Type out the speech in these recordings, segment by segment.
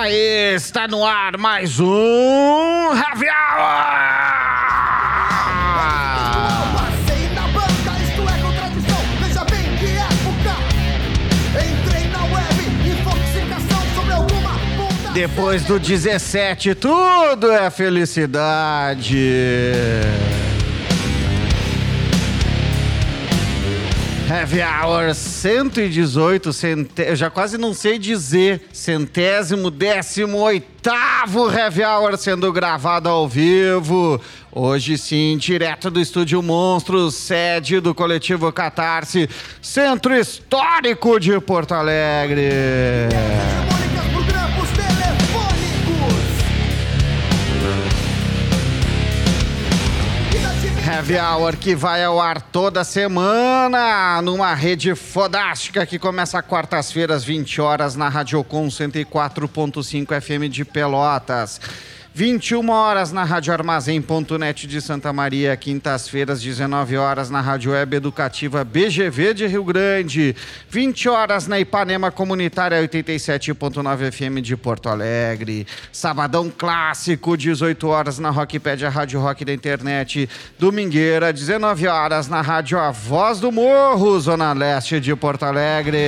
Aí, está no ar mais um Hour! Passei na banca, isto é contradição. Veja bem que época. Entrei na web, sobre alguma. Depois do 17, tudo é felicidade. Heavy Hour 118, cente... eu já quase não sei dizer, centésimo, décimo oitavo Heavy Hour sendo gravado ao vivo. Hoje sim, direto do Estúdio Monstros, sede do coletivo Catarse, Centro Histórico de Porto Alegre. Heavy Hour que vai ao ar toda semana numa rede fodástica que começa quartas-feiras, 20 horas, na Radiocom 104.5 FM de Pelotas. 21 horas na Rádio Armazém.net de Santa Maria, quintas-feiras, 19 horas na Rádio Web Educativa BGV de Rio Grande, 20 horas na Ipanema Comunitária 87.9 FM de Porto Alegre, Sabadão Clássico, 18 horas na Rockpedia Rádio Rock da Internet, Domingueira, 19 horas na Rádio A Voz do Morro, Zona Leste de Porto Alegre.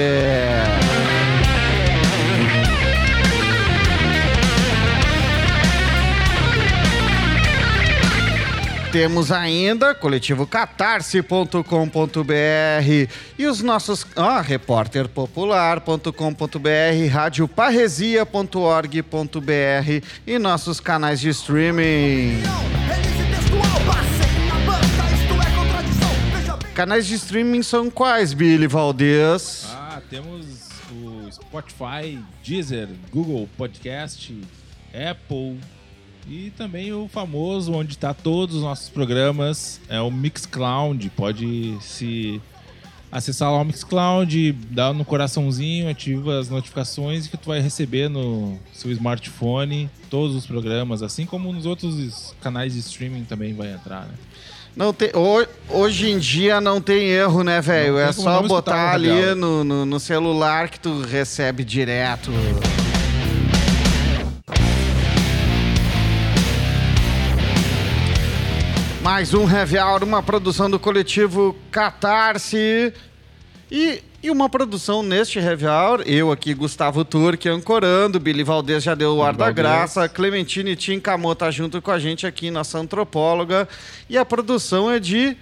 Temos ainda coletivo catarse.com.br e os nossos ah, repórterpopular.com.br, radioparresia.org.br e nossos canais de streaming. Canais de streaming são quais, Billy Valdez? Ah, temos o Spotify, Deezer, Google Podcast, Apple e também o famoso onde está todos os nossos programas, é o Mixcloud. Pode se acessar lá o Mixcloud, dar no coraçãozinho, ativa as notificações que tu vai receber no seu smartphone todos os programas, assim como nos outros canais de streaming também vai entrar, né? Não tem, ho- hoje em dia não tem erro, né, velho? É só botar ali no, no, no celular que tu recebe direto. Mais um Heavy Hour, uma produção do coletivo Catarse. E, e uma produção neste Heavy Hour, eu aqui, Gustavo Turque, ancorando, Billy Valdez já deu o ar da graça, Clementine Tim Camô tá junto com a gente aqui, nossa antropóloga. E a produção é de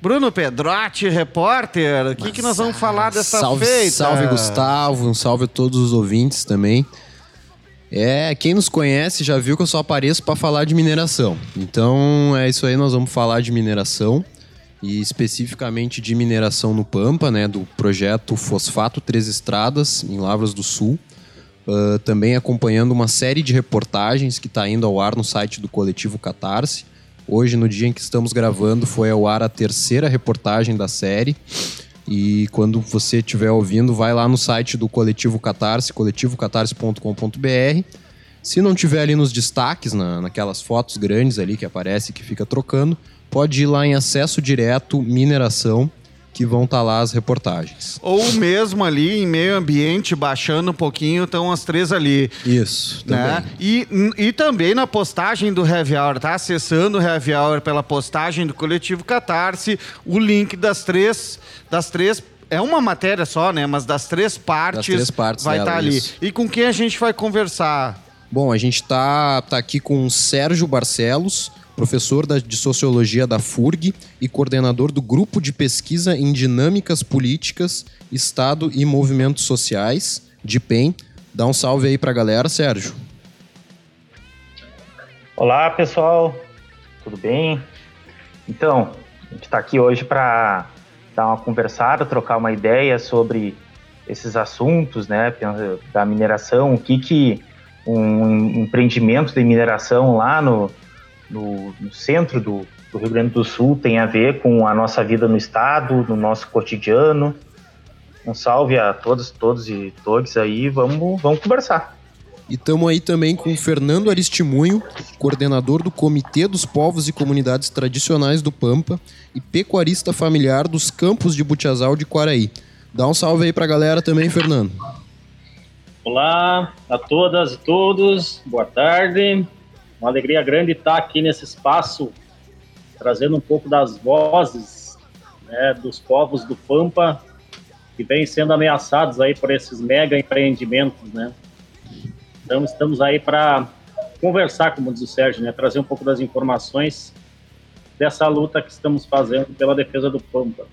Bruno Pedrotti, repórter. O que, que nós vamos falar dessa salve, feita? Salve, Gustavo. Um salve a todos os ouvintes também. É, quem nos conhece já viu que eu só apareço para falar de mineração. Então é isso aí, nós vamos falar de mineração e especificamente de mineração no Pampa, né, do projeto Fosfato Três Estradas em Lavras do Sul. Ah, também acompanhando uma série de reportagens que está indo ao ar no site do coletivo Catarse. Hoje, no dia em que estamos gravando, foi ao ar a terceira reportagem da série. E quando você estiver ouvindo, vai lá no site do Coletivo Catarse, coletivocatarse.com.br. Se não tiver ali nos destaques, na, naquelas fotos grandes ali que aparece, que fica trocando, pode ir lá em acesso direto, mineração, que vão estar lá as reportagens. Ou mesmo ali em meio ambiente, baixando um pouquinho, estão as três ali. Isso, também. Né? E, e também na postagem do Heavy Hour, tá? Acessando o Heavy Hour pela postagem do Coletivo Catarse, o link das três, das três é uma matéria só, né? Mas das três partes, três partes vai estar ali. isso. E com quem a gente vai conversar? Bom, a gente tá, tá aqui com o Sérgio Barcelos, professor de Sociologia da FURG e coordenador do Grupo de Pesquisa em Dinâmicas Políticas, Estado e Movimentos Sociais, de PEN. Dá um salve aí pra galera, Sérgio. Olá, pessoal. Tudo bem? Então, a gente está aqui hoje para dar uma conversada, trocar uma ideia sobre esses assuntos, né, da mineração, o que que um empreendimento de mineração lá no, no, no centro do, do Rio Grande do Sul tem a ver com a nossa vida no estado, no nosso cotidiano. Um salve a todos, todos e todos aí, vamos, vamos conversar. E estamos aí também com o Fernando Aristimunho, coordenador do Comitê dos Povos e Comunidades Tradicionais do Pampa e pecuarista familiar dos Campos de Butiazal de Quaraí. Dá um salve aí pra galera também, Fernando. Olá a todas e todos, boa tarde. Uma alegria grande estar aqui nesse espaço, trazendo um pouco das vozes né, dos povos do Pampa que vêm sendo ameaçados aí por esses mega empreendimentos, né? Então estamos aí para conversar, como diz o Sérgio, né, trazer um pouco das informações dessa luta que estamos fazendo pela defesa do Pampa.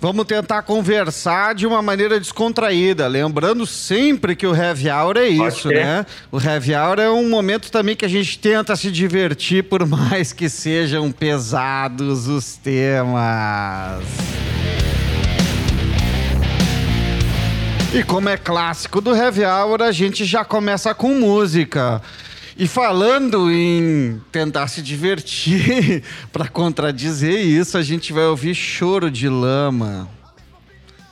Vamos tentar conversar de uma maneira descontraída, lembrando sempre que o Heavy Hour é isso, né? O Heavy Hour é um momento também que a gente tenta se divertir, por mais que sejam pesados os temas. E como é clássico do Heavy Hour, a gente já começa com música. E falando em tentar se divertir, para contradizer isso, a gente vai ouvir Choro de Lama.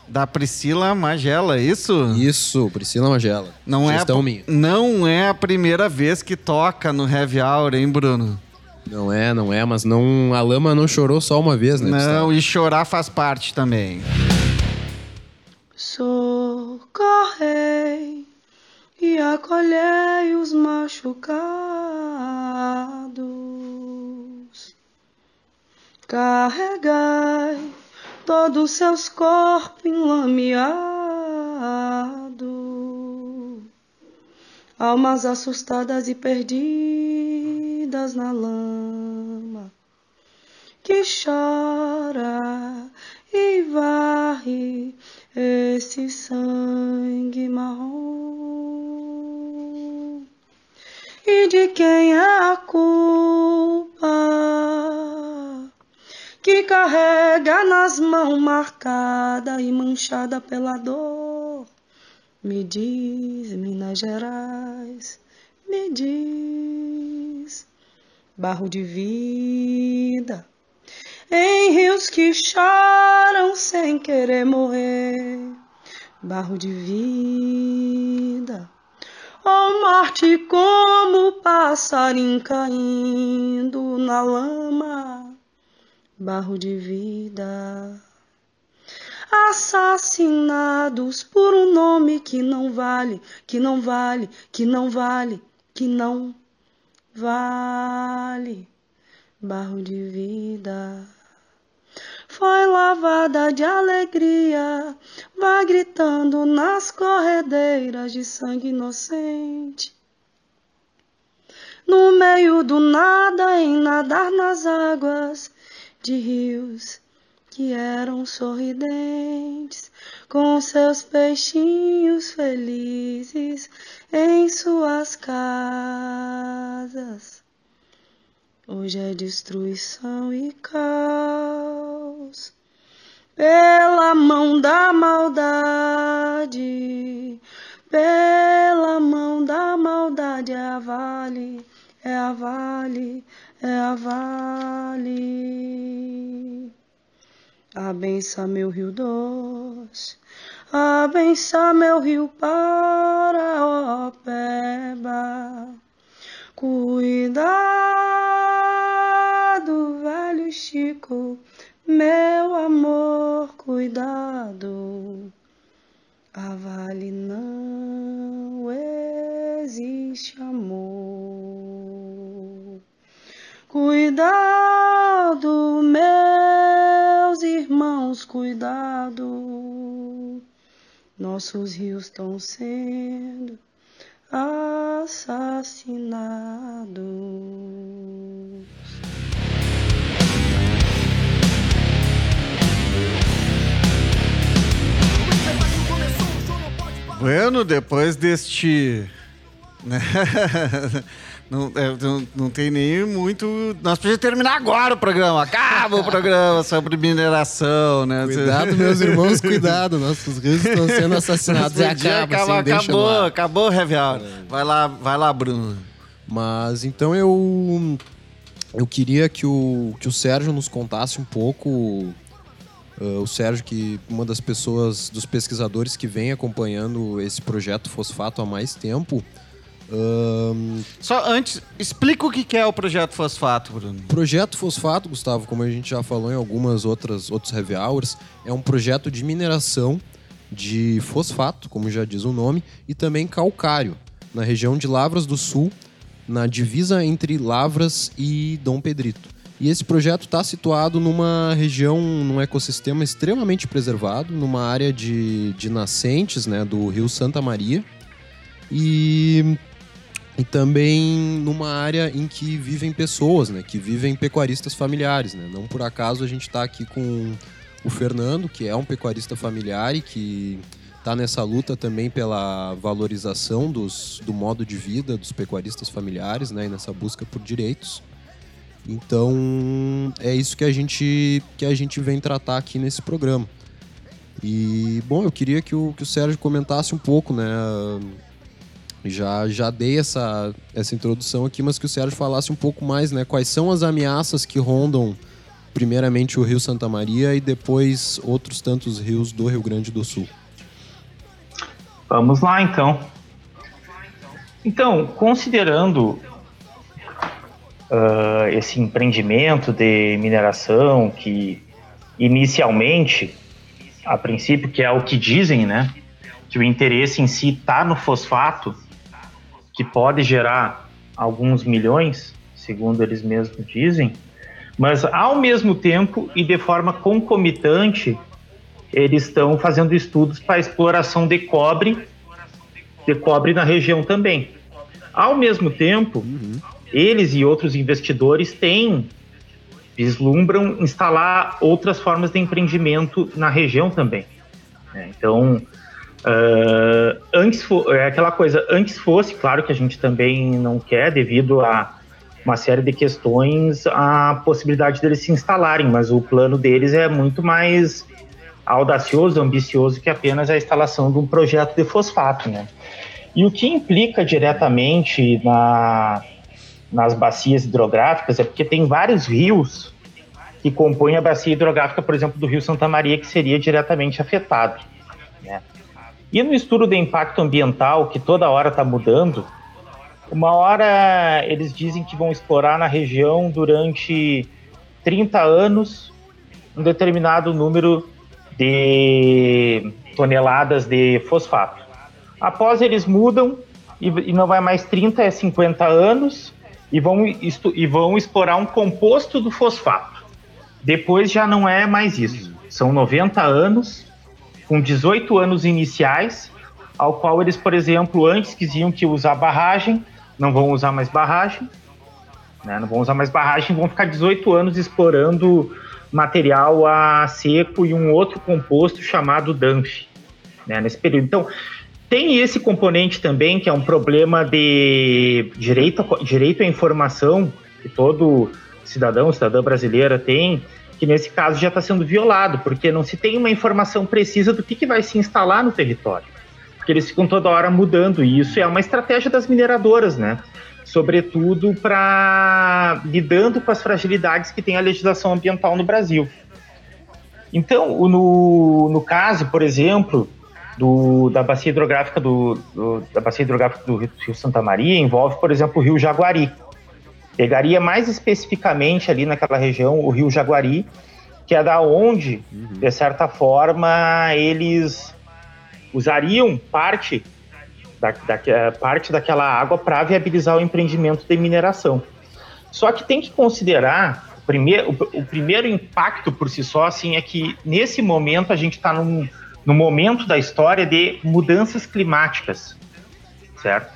Da Priscila Magela, é isso? Isso, Priscila Magela. Não é, a, Sugestão minha. não é a primeira vez que toca no Heavy Hour, hein, Bruno? Não é, não é, mas não, a lama não chorou só uma vez, né? Não, e chorar faz parte também. Socorrei acolhei os machucados. Carregai todos os seus corpos enlameados, almas assustadas e perdidas na lama, que chora e varre esse sangue marrom. E de quem é a culpa que carrega nas mãos marcada e manchada pela dor? Me diz, Minas Gerais, me diz, barro de vida em rios que choram sem querer morrer, barro de vida, ou morte como passarinho caindo na lama, barro de vida. Assassinados por um nome que não vale, que não vale, que não vale, que não vale, barro de vida foi lavada de alegria, vai gritando nas corredeiras de sangue inocente. No meio do nada, em nadar nas águas de rios que eram sorridentes, com seus peixinhos felizes em suas casas. Hoje é destruição e caos pela mão da maldade, pela mão da maldade é a vale, é a vale, é a vale. Abença meu rio doce, abença meu rio para Opeba. Cuidado, velho Chico, meu amor, cuidado. A vale não existe amor. Cuidado, meus irmãos, cuidado. Nossos rios estão sendo assassinados. Bueno, depois deste. né? Não, é, não, não tem nem muito. Nós podíamos terminar agora o programa. Acaba o programa sobre mineração, né? Cuidado, meus irmãos, cuidado. Nossos rios estão sendo assassinados. E acaba, acabar, assim, acabou, acabou heavy hour. Vai lá, vai lá, Bruno. Mas então eu eu queria que o, que o Sérgio nos contasse um pouco. Ah, o Sérgio, que uma das pessoas, dos pesquisadores que vem acompanhando esse projeto Fosfato há mais tempo. ahn, Só antes, explica o que que é o projeto Fosfato, Bruno. Projeto Fosfato, Gustavo, como a gente já falou em algumas outras outros heavy hours, é um projeto de mineração de fosfato, como já diz o nome, e também calcário, na região de Lavras do Sul, na divisa entre Lavras e Dom Pedrito. E esse projeto está situado numa região, num ecossistema extremamente preservado, numa área de, de nascentes né, do rio Santa Maria. E, e também numa área em que vivem pessoas, né, que vivem pecuaristas familiares. Né? Não por acaso a gente está aqui com o Fernando, que é um pecuarista familiar e que está nessa luta também pela valorização dos, do modo de vida dos pecuaristas familiares né, e nessa busca por direitos. Então é isso que a gente que a gente vem tratar aqui nesse programa. E bom, eu queria que o, que o Sérgio comentasse um pouco, né? Já, já dei essa, essa introdução aqui, mas que o Sérgio falasse um pouco mais, né? Quais são as ameaças que rondam primeiramente o Rio Santa Maria e depois outros tantos rios do Rio Grande do Sul. Vamos lá, então. Então, considerando uh, esse empreendimento de mineração que inicialmente, a princípio, que é o que dizem, né, que o interesse em si está no fosfato, que pode gerar alguns milhões, segundo eles mesmos dizem, mas ao mesmo tempo e de forma concomitante, eles estão fazendo estudos para exploração de cobre, de cobre na região também. Ao mesmo tempo, uhum. Eles e outros investidores têm vislumbram instalar outras formas de empreendimento na região também. É, então, uh, antes é aquela coisa, antes fosse, claro que a gente também não quer devido a uma série de questões a possibilidade deles se instalarem, mas o plano deles é muito mais audacioso, ambicioso que apenas a instalação de um projeto de fosfato, né? E o que implica diretamente na, nas bacias hidrográficas é porque tem vários rios que compõem a bacia hidrográfica, por exemplo, do Rio Santa Maria, que seria diretamente afetado. Né? E no estudo de impacto ambiental, que toda hora está mudando, uma hora eles dizem que vão explorar na região durante 30 anos um determinado número de toneladas de fosfato. Após eles mudam e, não vai mais 30, é 50 anos e vão, e vão explorar um composto do fosfato. Depois já não é mais isso. São 90 anos, com 18 anos iniciais, ao qual eles, por exemplo, antes quisiam que usar barragem, não vão usar mais barragem, né? não vão usar mais barragem, vão ficar 18 anos explorando material a seco e um outro composto chamado DANF, né? nesse período. Então, tem esse componente também, que é um problema de direito, direito à informação, que todo cidadão, cidadã brasileira tem, que nesse caso já está sendo violado, porque não se tem uma informação precisa do que, que vai se instalar no território porque eles ficam toda hora mudando, e isso é uma estratégia das mineradoras, né? Sobretudo para lidando com as fragilidades que tem a legislação ambiental no Brasil. Então, no, no caso, por exemplo, do, da bacia hidrográfica do, do, da bacia hidrográfica do Rio Santa Maria envolve, por exemplo, o Rio Jaguari. Pegaria mais especificamente ali naquela região o Rio Jaguari, que é da onde, uhum. de certa forma, eles usariam parte, da, da, parte daquela água para viabilizar o empreendimento de mineração. Só que tem que considerar o primeiro, o, o primeiro impacto por si só, assim, é que nesse momento a gente está num, num momento da história de mudanças climáticas, certo?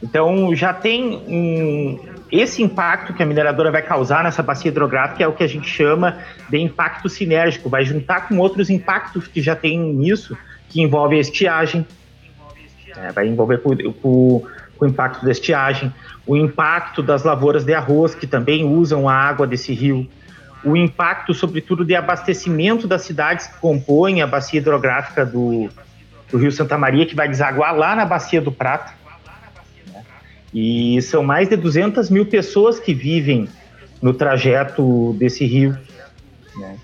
Então já tem um, esse impacto que a mineradora vai causar nessa bacia hidrográfica é o que a gente chama de impacto sinérgico, vai juntar com outros impactos que já tem nisso, que envolve a estiagem, é, vai envolver com, com, com, o impacto da estiagem, o impacto das lavouras de arroz, que também usam a água desse rio, o impacto, sobretudo, de abastecimento das cidades que compõem a bacia hidrográfica do, do Rio Santa Maria, que vai desaguar lá na Bacia do Prata. Né? E são mais de 200 mil pessoas que vivem no trajeto desse rio. Né?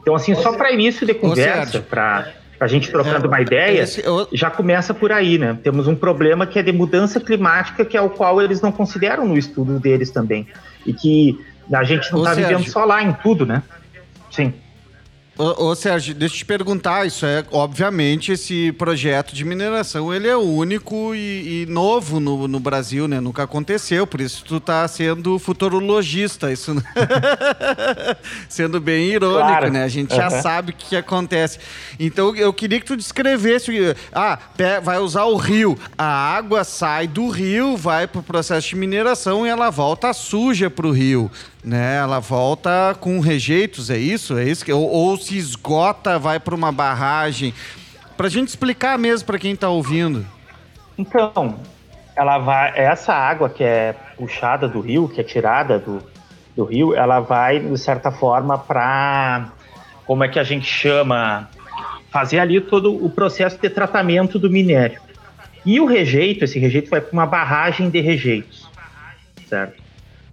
Então, assim, só para início de conversa, para a gente trocando uma ideia, já começa por aí, né? Temos um problema que é de mudança climática, que é o qual eles não consideram no estudo deles também. E que a gente não está vivendo só lá em tudo, né? Sim. Ô, ô, Sérgio, deixa eu te perguntar, isso é, obviamente, esse projeto de mineração, ele é único e, e novo no, no Brasil, né? Nunca aconteceu, por isso tu tá sendo futurologista, isso né? sendo bem irônico, Claro. né? A gente já Aham. sabe o que, acontece. Então, eu queria que tu descrevesse, ah, vai usar o rio, a água sai do rio, vai pro processo de mineração e ela volta suja pro rio, né? Ela volta com rejeitos, é isso? É isso que ou, ou se esgota, vai para uma barragem. Pra gente explicar mesmo para quem tá ouvindo. Então, ela vai, essa água que é puxada do rio, que é tirada do, do rio, ela vai, de certa forma, para. Como é que a gente chama? Fazer ali todo o processo de tratamento do minério. E o rejeito, esse rejeito vai para uma barragem de rejeitos, certo?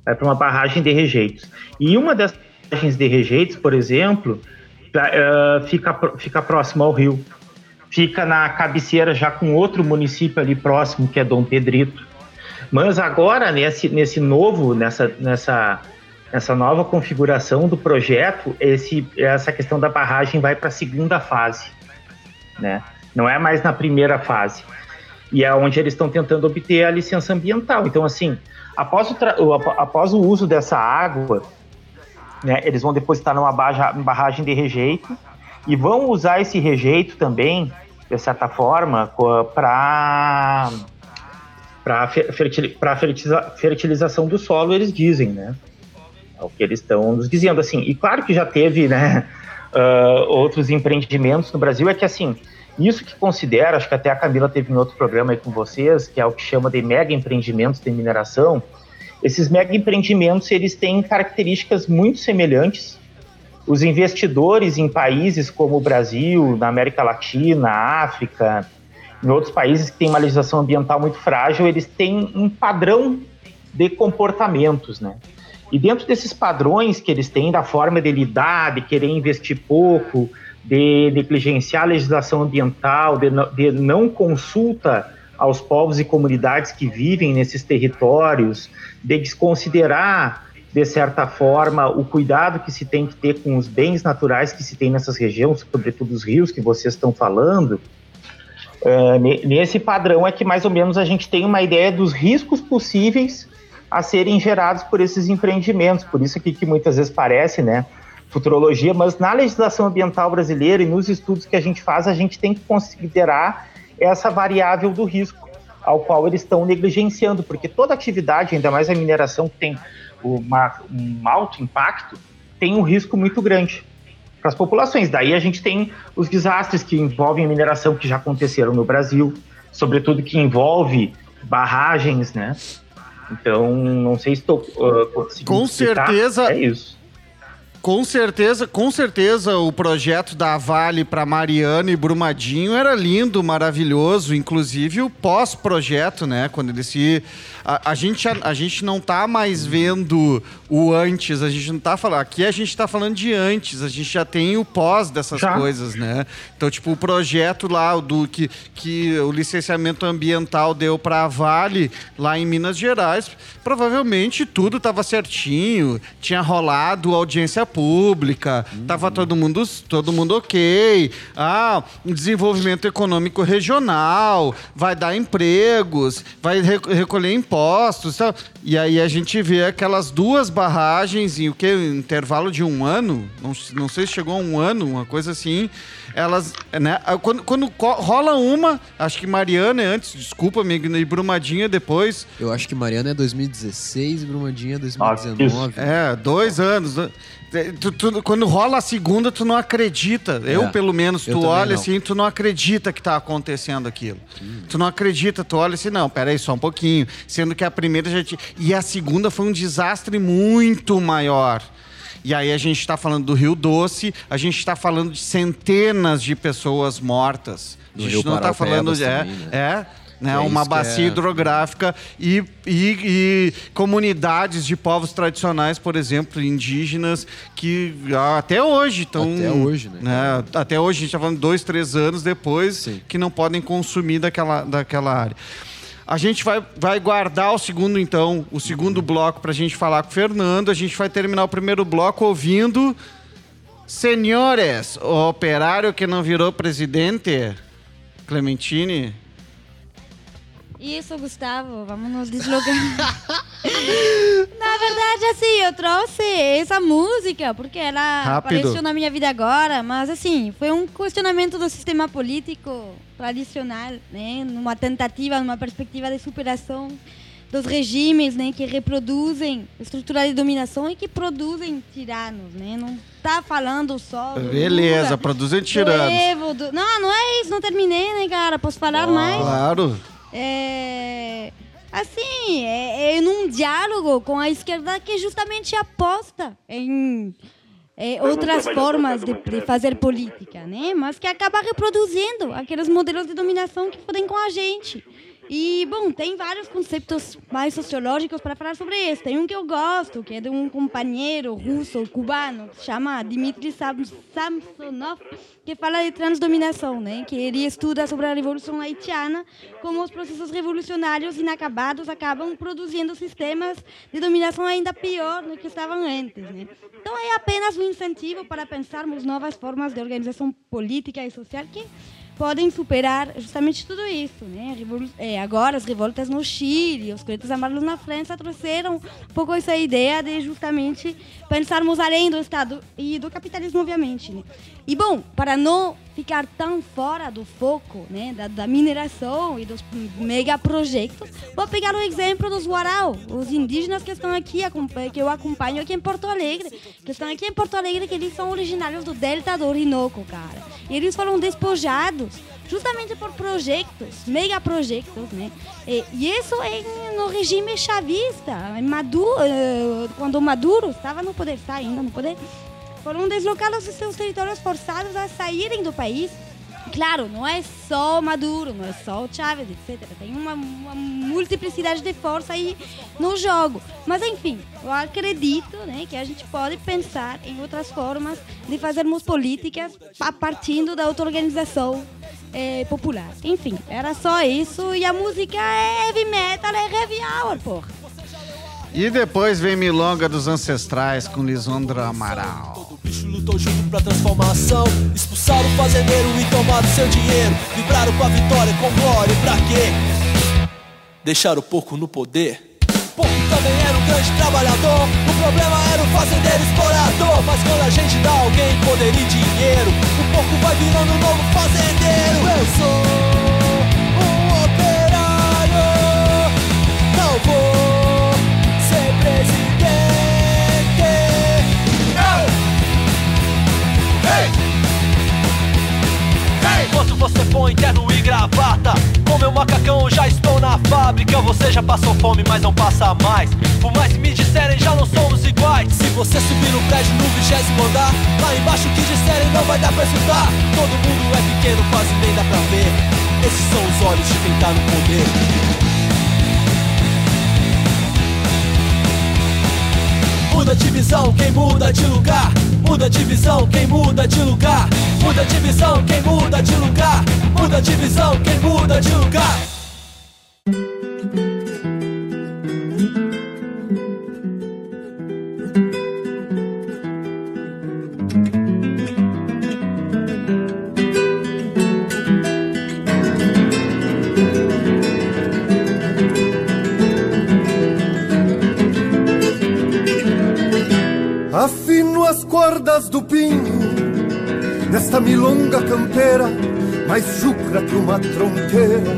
Vai para uma barragem de rejeitos. E uma dessas barragens de rejeitos, por exemplo, eh, fica, fica próximo ao rio fica na cabeceira já com outro município ali próximo, que é Dom Pedrito. Mas agora, nesse, nesse novo, nessa, nessa, nessa nova configuração do projeto, esse, essa questão da barragem vai para a segunda fase. Né? Não é mais na primeira fase. E é onde eles estão tentando obter a licença ambiental. Então, assim, após o, após o uso dessa água, né, eles vão depositar numa barra- barragem de rejeito e vão usar esse rejeito também, de certa forma, para para fertilização do solo, eles dizem, né? É o que eles estão nos dizendo, assim. E claro que já teve, né, ah, outros empreendimentos no Brasil, é que, assim, isso que considera, acho que até a Camila teve em outro programa aí com vocês, que é o que chama de mega empreendimentos de mineração, esses mega empreendimentos, eles têm características muito semelhantes, os investidores em países como o Brasil, na América Latina, África, em outros países que têm uma legislação ambiental muito frágil, eles têm um padrão de comportamentos, né? E dentro desses padrões que eles têm, da forma de lidar, de querer investir pouco, de negligenciar a legislação ambiental, de não, de não consulta aos povos e comunidades que vivem nesses territórios, de desconsiderar de certa forma, o cuidado que se tem que ter com os bens naturais que se tem nessas regiões, sobretudo os rios que vocês estão falando, é, ne- nesse padrão é que mais ou menos a gente tem uma ideia dos riscos possíveis a serem gerados por esses empreendimentos. Por isso aqui que muitas vezes parece, né, futurologia, mas na legislação ambiental brasileira e nos estudos que a gente faz, a gente tem que considerar essa variável do risco ao qual eles estão negligenciando, porque toda atividade, ainda mais a mineração que tem uma- um alto impacto, tem um risco muito grande para as populações. Daí a gente tem os desastres que envolvem a mineração que já aconteceram no Brasil, sobretudo que envolve barragens, né? Então, não sei se estou uh, conseguindo Com explicar. certeza. É isso. Com certeza, com certeza o projeto da Vale para Mariana e Brumadinho era lindo, maravilhoso, inclusive o pós-projeto, né? Quando ele se a, a gente a, a gente não tá mais vendo o antes, a gente não tá falando, aqui a gente tá falando de antes, a gente já tem o pós dessas Já. coisas, né? Então, tipo, o projeto lá do que que o licenciamento ambiental deu para a Vale lá em Minas Gerais, provavelmente tudo tava certinho, tinha rolado audiência pública, tava todo mundo, todo mundo ok. Ah, um desenvolvimento econômico regional, vai dar empregos, vai re- recolher impostos. Tal. E aí a gente vê aquelas duas barragens em o que? Intervalo de um ano? Não, não sei se chegou a um ano, uma coisa assim. Elas, né? ah, Quando, quando rola uma, acho que Mariana é antes, desculpa, me e Brumadinha depois. Eu acho que Mariana é 2016 e Brumadinha é Ah, 2019. É, dois anos. Né? Tu- tu- quando rola a segunda, tu não acredita. Eu, É, pelo menos, tu também olha não. assim, tu não acredita que tá acontecendo aquilo. Tu não acredita, tu olha assim, não, peraí, só um pouquinho. Sendo que a primeira já tinha. E a segunda foi um desastre muito maior. E aí a gente tá falando do Rio Doce, a gente tá falando de centenas de pessoas mortas. A Do gente Rio não tá falando de. É, também, né? é, né, É uma bacia é- hidrográfica e, e- e comunidades de povos tradicionais, por exemplo, indígenas, que ah, até hoje estão. Até hoje, né? Até hoje, a gente está falando dois, três anos depois, Sim. que não podem consumir daquela, daquela área. A gente vai, vai guardar o segundo, então, o segundo bloco para a gente falar com o Fernando. A gente vai terminar o primeiro bloco ouvindo Senhores, o operário que não virou presidente, Clementine, Isso, Gustavo, vamos nos deslocar. na verdade, assim, eu trouxe essa música porque ela Rápido. apareceu na minha vida agora, mas assim, foi um questionamento do sistema político tradicional, né? Numa tentativa, numa perspectiva de superação dos regimes, né, que reproduzem estrutura de dominação e que produzem tiranos, né? Não tá falando só beleza, Lula, produzem tiranos. Evo, do- Não, não é isso, não terminei, né, cara? Posso falar mais? Claro. É, assim, é, é num diálogo com a esquerda que justamente aposta em é, outras formas de, de fazer política, né? Mas que acaba reproduzindo aqueles modelos de dominação que fodem com a gente. E, bom, tem vários conceitos mais sociológicos para falar sobre isso. Tem um que eu gosto, que é de um companheiro russo, cubano, que se chama Dmitry Sam- Samsonov, que fala de transdominação, né? Que ele estuda sobre a Revolução Haitiana, como os processos revolucionários inacabados acabam produzindo sistemas de dominação ainda pior do que estavam antes, né? Então é apenas um incentivo para pensarmos novas formas de organização política e social que podem superar justamente tudo isso, né? É, agora as revoltas no Chile, os coletes amarelos na França trouxeram um pouco essa ideia de justamente pensarmos além do Estado e do capitalismo, obviamente, né? E bom, para não ficar tão fora do foco, né, da, da mineração e dos megaprojetos, vou pegar o exemplo dos Guarau, os indígenas que estão aqui, que eu acompanho aqui em Porto Alegre, que estão aqui em Porto Alegre, que eles são originários do Delta do Orinoco, cara. E eles foram despojados justamente por projetos, megaprojetos, né? E, e isso é no regime chavista, Maduro, eh, quando Maduro estava no poder, está ainda no poder, foram deslocados dos seus territórios forçados a saírem do país. Claro, não é só Maduro, não é só o Chávez, etc. Tem uma, uma multiplicidade de força aí no jogo. Mas enfim, eu acredito né, que a gente pode pensar em outras formas de fazermos políticas a partindo da auto-organização eh, popular. Enfim, era só isso. E a música é heavy metal, é heavy hour, porra. E depois vem Milonga dos Ancestrais com Lisandro Amaral. O bicho lutou junto pra transformação. Expulsaram o fazendeiro e tomaram seu dinheiro. Vibraram com a vitória, com glória. Pra quê? Deixaram o porco no poder. O porco também era um grande trabalhador. O problema era o fazendeiro explorador. Mas quando a gente dá alguém poder e dinheiro, o porco vai virando um novo fazendeiro. Eu sou um operário. Não vou Enquanto você põe terno e gravata. Com meu macacão já estou na fábrica. Você já passou fome, mas não passa mais. Por mais que me disserem, já não somos iguais. Se você subir no prédio no vigésimo andar Lá embaixo o que disserem não vai dar pra escutar. Todo mundo é pequeno, quase nem dá pra ver. Esses são os olhos de quem tá no poder. Muda de visão, quem muda de lugar. Muda de visão, quem muda de lugar. Muda de visão, quem muda de lugar. Muda de visão, quem muda de lugar. Do pinho Nesta milonga campeira Mais chucra que uma tronqueira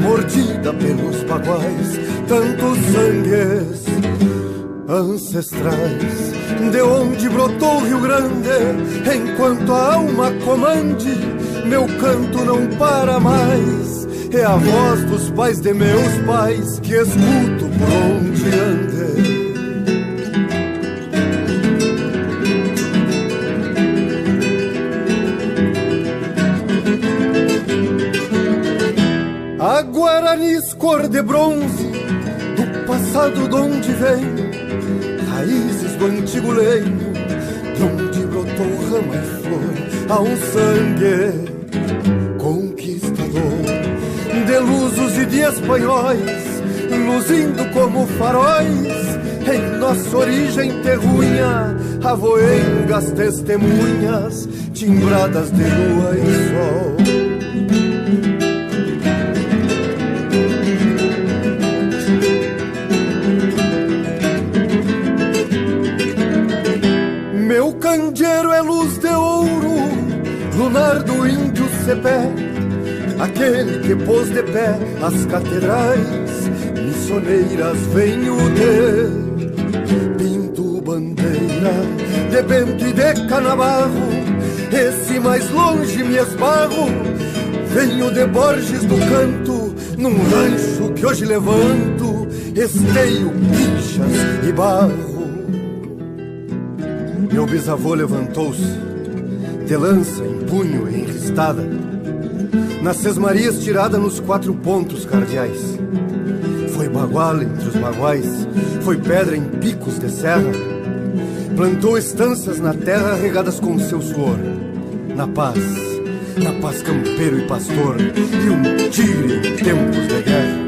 Mordida pelos baguais Tantos sangues ancestrais. De onde brotou o Rio Grande Enquanto a alma comande Meu canto não para mais. É a voz dos pais de meus pais Que escuto por onde ande cor de bronze Do passado de onde vem Raízes do antigo leito De onde brotou rama e flor Há um sangue conquistador De lusos e de espanhóis Luzindo como faróis Em nossa origem terrunha avoengas testemunhas, timbradas de lua e sol. Lunar do índio cepé, aquele que pôs de pé as catedrais missioneiras venho de Pinto bandeira de Bento e de Canabarro Esse mais longe me esbarro. Venho de Borges do Canto Num rancho que hoje levanto Esteio, pinchas e barro. Meu bisavô levantou-se De lança punho enristada nas sesmarias tirada nos quatro pontos cardeais. Foi bagual entre os baguais, foi pedra em picos de serra. Plantou estâncias na terra regadas com seu suor. Na paz, na paz campeiro e pastor, e um tigre em tempos de guerra.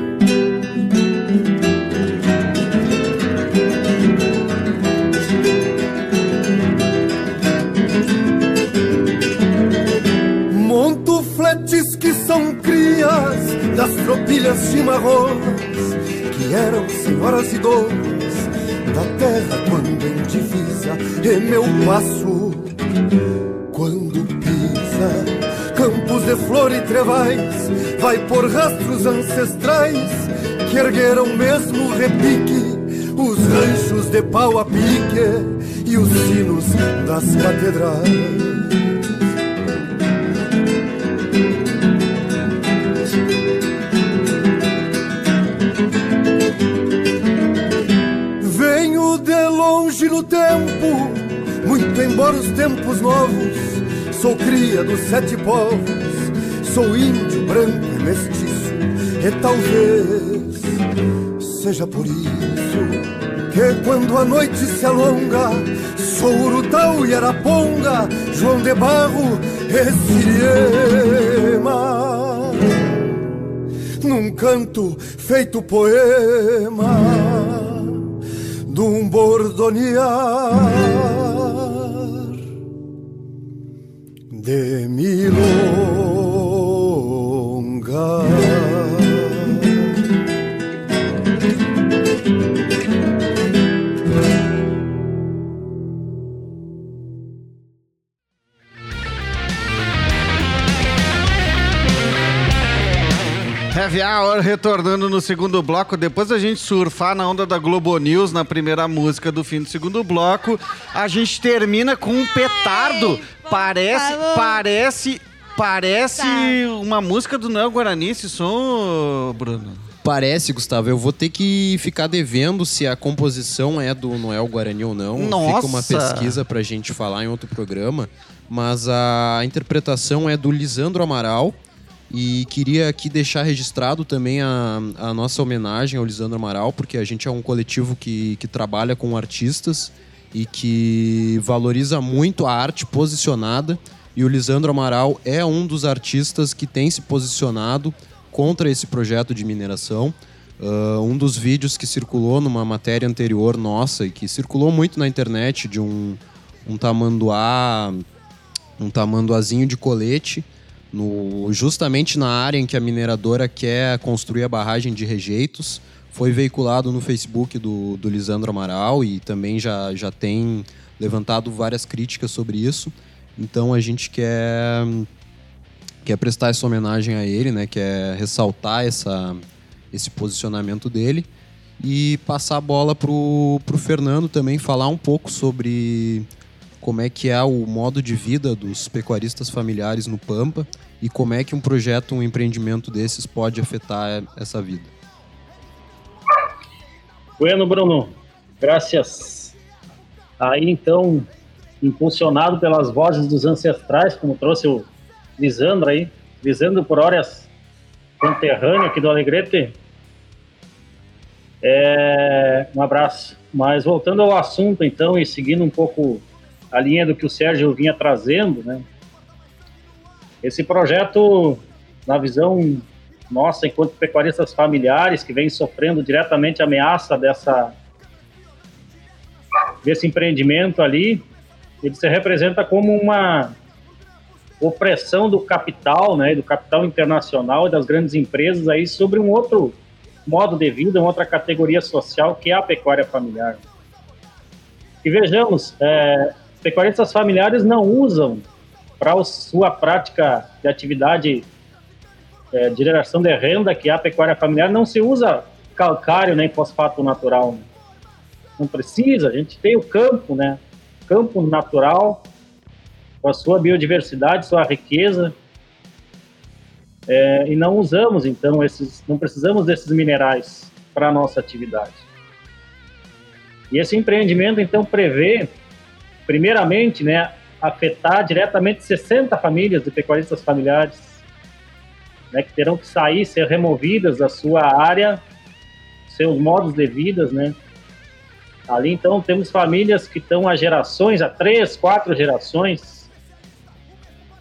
Das tropilhas chimarrões que eram senhoras e donas da terra quando em divisa é meu passo. Quando pisa campos de flor e trevais, vai por rastros ancestrais que ergueram mesmo repique os ranchos de pau a pique e os sinos das catedrais. Tempo, muito embora os tempos novos. Sou cria dos sete povos, sou índio, branco e mestiço. E talvez seja por isso que quando a noite se alonga, sou Urutau e Araponga, João de Barro e Siriema. Num canto feito poema de um bordonear de milonga. Retornando no segundo bloco. Depois da gente surfar na onda da Globo News na primeira música do fim do segundo bloco, a gente termina com um petardo. Parece, parece, parece Tá. uma música do Neo Guarani esse som, Bruno. Parece, Gustavo. Eu vou ter que ficar devendo se a composição é do Noel Guarani ou não. Nossa! Fica uma pesquisa pra gente falar em outro programa. Mas a interpretação é do Lisandro Amaral. E queria aqui deixar registrado também a, a nossa homenagem ao Lisandro Amaral, porque a gente é um coletivo que, que trabalha com artistas e que valoriza muito a arte posicionada. E o Lisandro Amaral é um dos artistas que tem se posicionado contra esse projeto de mineração. Ah, um dos vídeos que circulou numa matéria anterior nossa e que circulou muito na internet de um, um tamanduá, um tamanduazinho de colete, no, justamente na área em que a mineradora quer construir a barragem de rejeitos. Foi veiculado no Facebook do, do Lisandro Amaral e também já, já tem levantado várias críticas sobre isso. Então a gente quer quer prestar essa homenagem a ele, né? Quer ressaltar essa, esse posicionamento dele e passar a bola pro, pro Fernando também falar um pouco sobre como é que é o modo de vida dos pecuaristas familiares no Pampa e como é que um projeto, um empreendimento desses pode afetar essa vida. Bueno, Bruno, graças. Aí então, impulsionado pelas vozes dos ancestrais, como trouxe o Lisandro aí, Lisandro por horas conterrâneo aqui do Alegrete. É, um abraço. Mas voltando ao assunto, então, e seguindo um pouco a linha do que o Sérgio vinha trazendo, né? Esse projeto, na visão nossa, enquanto pecuaristas familiares que vêm sofrendo diretamente a ameaça dessa desse empreendimento ali, ele se representa como uma opressão do capital, né, do capital internacional e das grandes empresas aí sobre um outro modo de vida, uma outra categoria social que é a pecuária familiar. E vejamos, é, pecuaristas familiares não usam para sua prática de atividade é, de geração de renda, que é a pecuária familiar, não se usa calcário nem fosfato natural. Não precisa, a gente tem o campo, né? Campo natural, com a sua biodiversidade, sua riqueza, é, e não usamos então esses, não precisamos desses minerais para a nossa atividade. E esse empreendimento então prevê, primeiramente, né, afetar diretamente 60 famílias de pecuaristas familiares, né, que terão que sair, ser removidas da sua área, seus modos de vida, né. Ali então temos famílias que estão há gerações, há três, quatro gerações,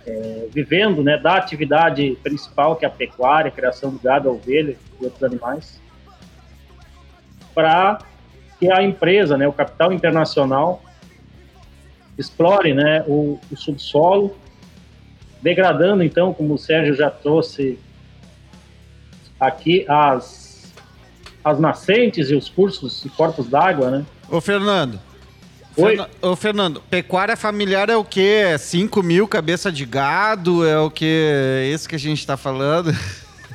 é, vivendo né, da atividade principal, que é a pecuária, a criação de gado, ovelha e outros animais, para que a empresa, né, o capital internacional, explore né, o, o subsolo, degradando, então, como o Sérgio já trouxe aqui, as, as nascentes e os cursos e corpos d'água, né? Ô, Fernando, Oi? Ô, Fernando, pecuária familiar é o quê? 5 mil cabeça de gado? É o quê? É isso que a gente está falando?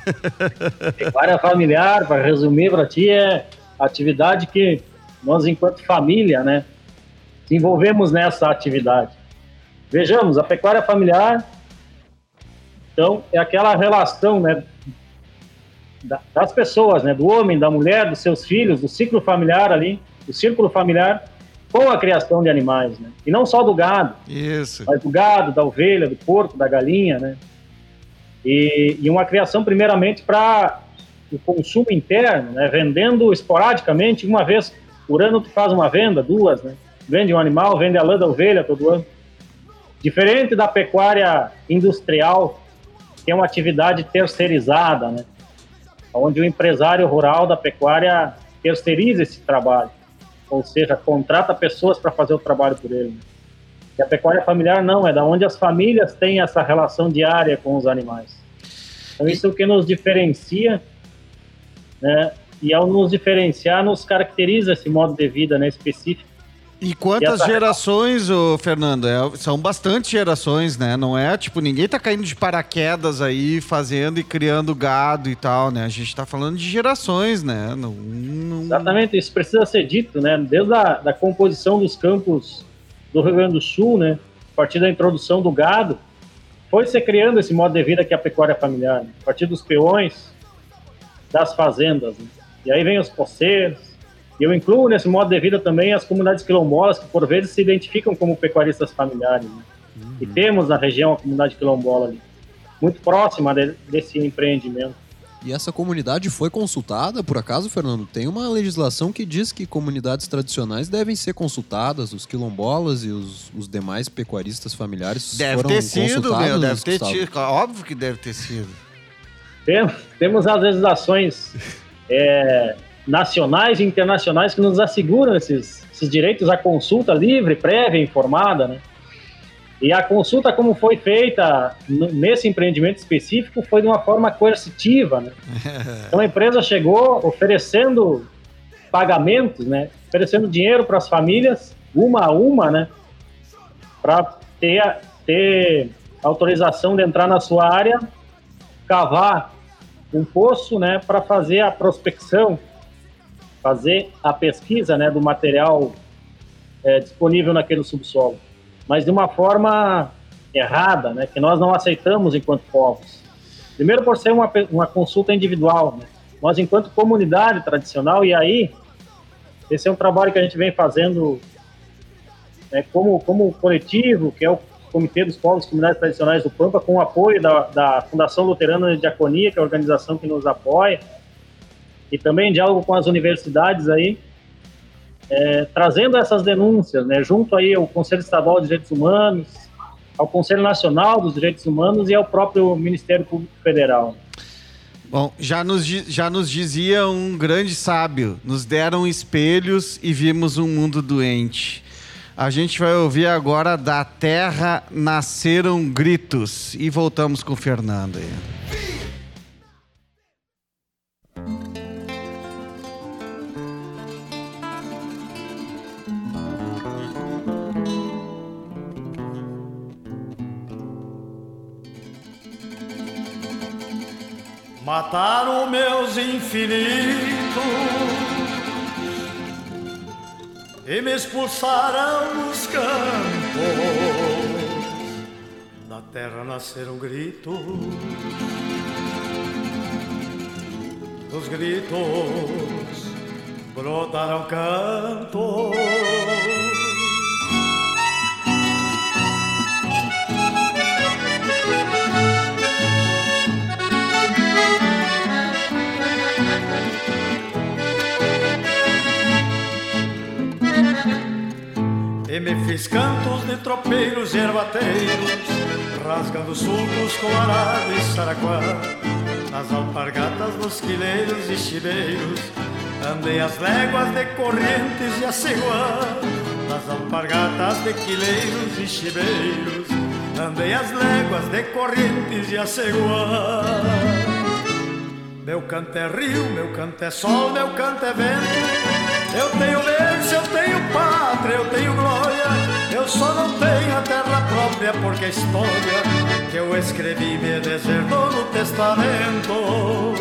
Pecuária familiar, para resumir para ti, é atividade que nós, enquanto família, né, desenvolvemos nessa atividade. Vejamos, a pecuária familiar, então, é aquela relação, né, das pessoas, né, do homem, da mulher, dos seus filhos, do ciclo familiar ali, do círculo familiar, com a criação de animais, né? E não só do gado. Isso. Mas do gado, da ovelha, do porco, da galinha, né? E, e uma criação primeiramente para o consumo interno, né? Vendendo esporadicamente, uma vez por ano tu faz uma venda, duas, né? Vende um animal, vende a lã da ovelha todo ano. Diferente da pecuária industrial, que é uma atividade terceirizada, né? Onde o empresário rural da pecuária terceiriza esse trabalho ou seja, contrata pessoas para fazer o trabalho por ele. E a pecuária familiar não, é da onde as famílias têm essa relação diária com os animais. Então isso é o que nos diferencia, né? E ao nos diferenciar, nos caracteriza esse modo de vida né, específico e quantas gerações, ô, Fernando? É, são bastante gerações, né? Não é tipo, ninguém tá caindo de paraquedas aí, fazendo e criando gado e tal, né? A gente tá falando de gerações, né? Não, não... Exatamente, isso precisa ser dito, né? Desde a da composição dos campos do Rio Grande do Sul, né? A partir da introdução do gado, foi se criando esse modo de vida que é a pecuária familiar, né? a partir dos peões, das fazendas. Né? E aí vem os poceiros, e eu incluo nesse modo de vida também as comunidades quilombolas, que por vezes se identificam como pecuaristas familiares. Né? Uhum. E temos na região a comunidade quilombola ali, muito próxima de, desse empreendimento. E essa comunidade foi consultada, por acaso, Fernando? Tem uma legislação que diz que comunidades tradicionais devem ser consultadas, os quilombolas e os, os demais pecuaristas familiares deve foram ter sido, meu, deve ter sido. Óbvio que deve ter sido. Tem, temos as legislações é, nacionais e internacionais que nos asseguram esses, esses direitos à consulta livre, prévia, informada, né? E a consulta, como foi feita nesse empreendimento específico, foi de uma forma coercitiva, né? Então a empresa chegou oferecendo pagamentos, né? Oferecendo dinheiro para as famílias, uma a uma, né? Para ter, ter autorização de entrar na sua área, cavar um poço, né? Para fazer a prospecção fazer a pesquisa né, do material é, disponível naquele subsolo, mas de uma forma errada, né, que nós não aceitamos enquanto povos. Primeiro por ser uma, uma consulta individual, né? nós enquanto comunidade tradicional, e aí esse é um trabalho que a gente vem fazendo né, como, como coletivo, que é o Comitê dos Povos e Comunidades Tradicionais do Pampa, com o apoio da, da Fundação Luterana de Diaconia, que é a organização que nos apoia, e também diálogo com as universidades aí, é, trazendo essas denúncias, né, junto aí ao Conselho Estadual de Direitos Humanos, ao Conselho Nacional dos Direitos Humanos e ao próprio Ministério Público Federal. Bom, já nos, já nos dizia um grande sábio: nos deram espelhos e vimos um mundo doente. A gente vai ouvir agora da terra nasceram gritos e voltamos com o Fernando aí. Mataram meus infinitos e me expulsaram dos campos. Da terra nasceram gritos, dos gritos brotaram cantos. E me fiz cantos de tropeiros e ervateiros, rasgando sulcos com arado e saraguá. Nas alpargatas dos quileiros e chiveiros, andei as léguas de correntes e aceguá. Nas alpargatas de quileiros e chiveiros, andei as léguas de correntes e aceguá. Meu canto é rio, meu canto é sol, meu canto é vento. Eu tenho berço, eu tenho pátria, eu tenho glória. Eu só não tenho a terra própria porque a história que eu escrevi me desertou no testamento.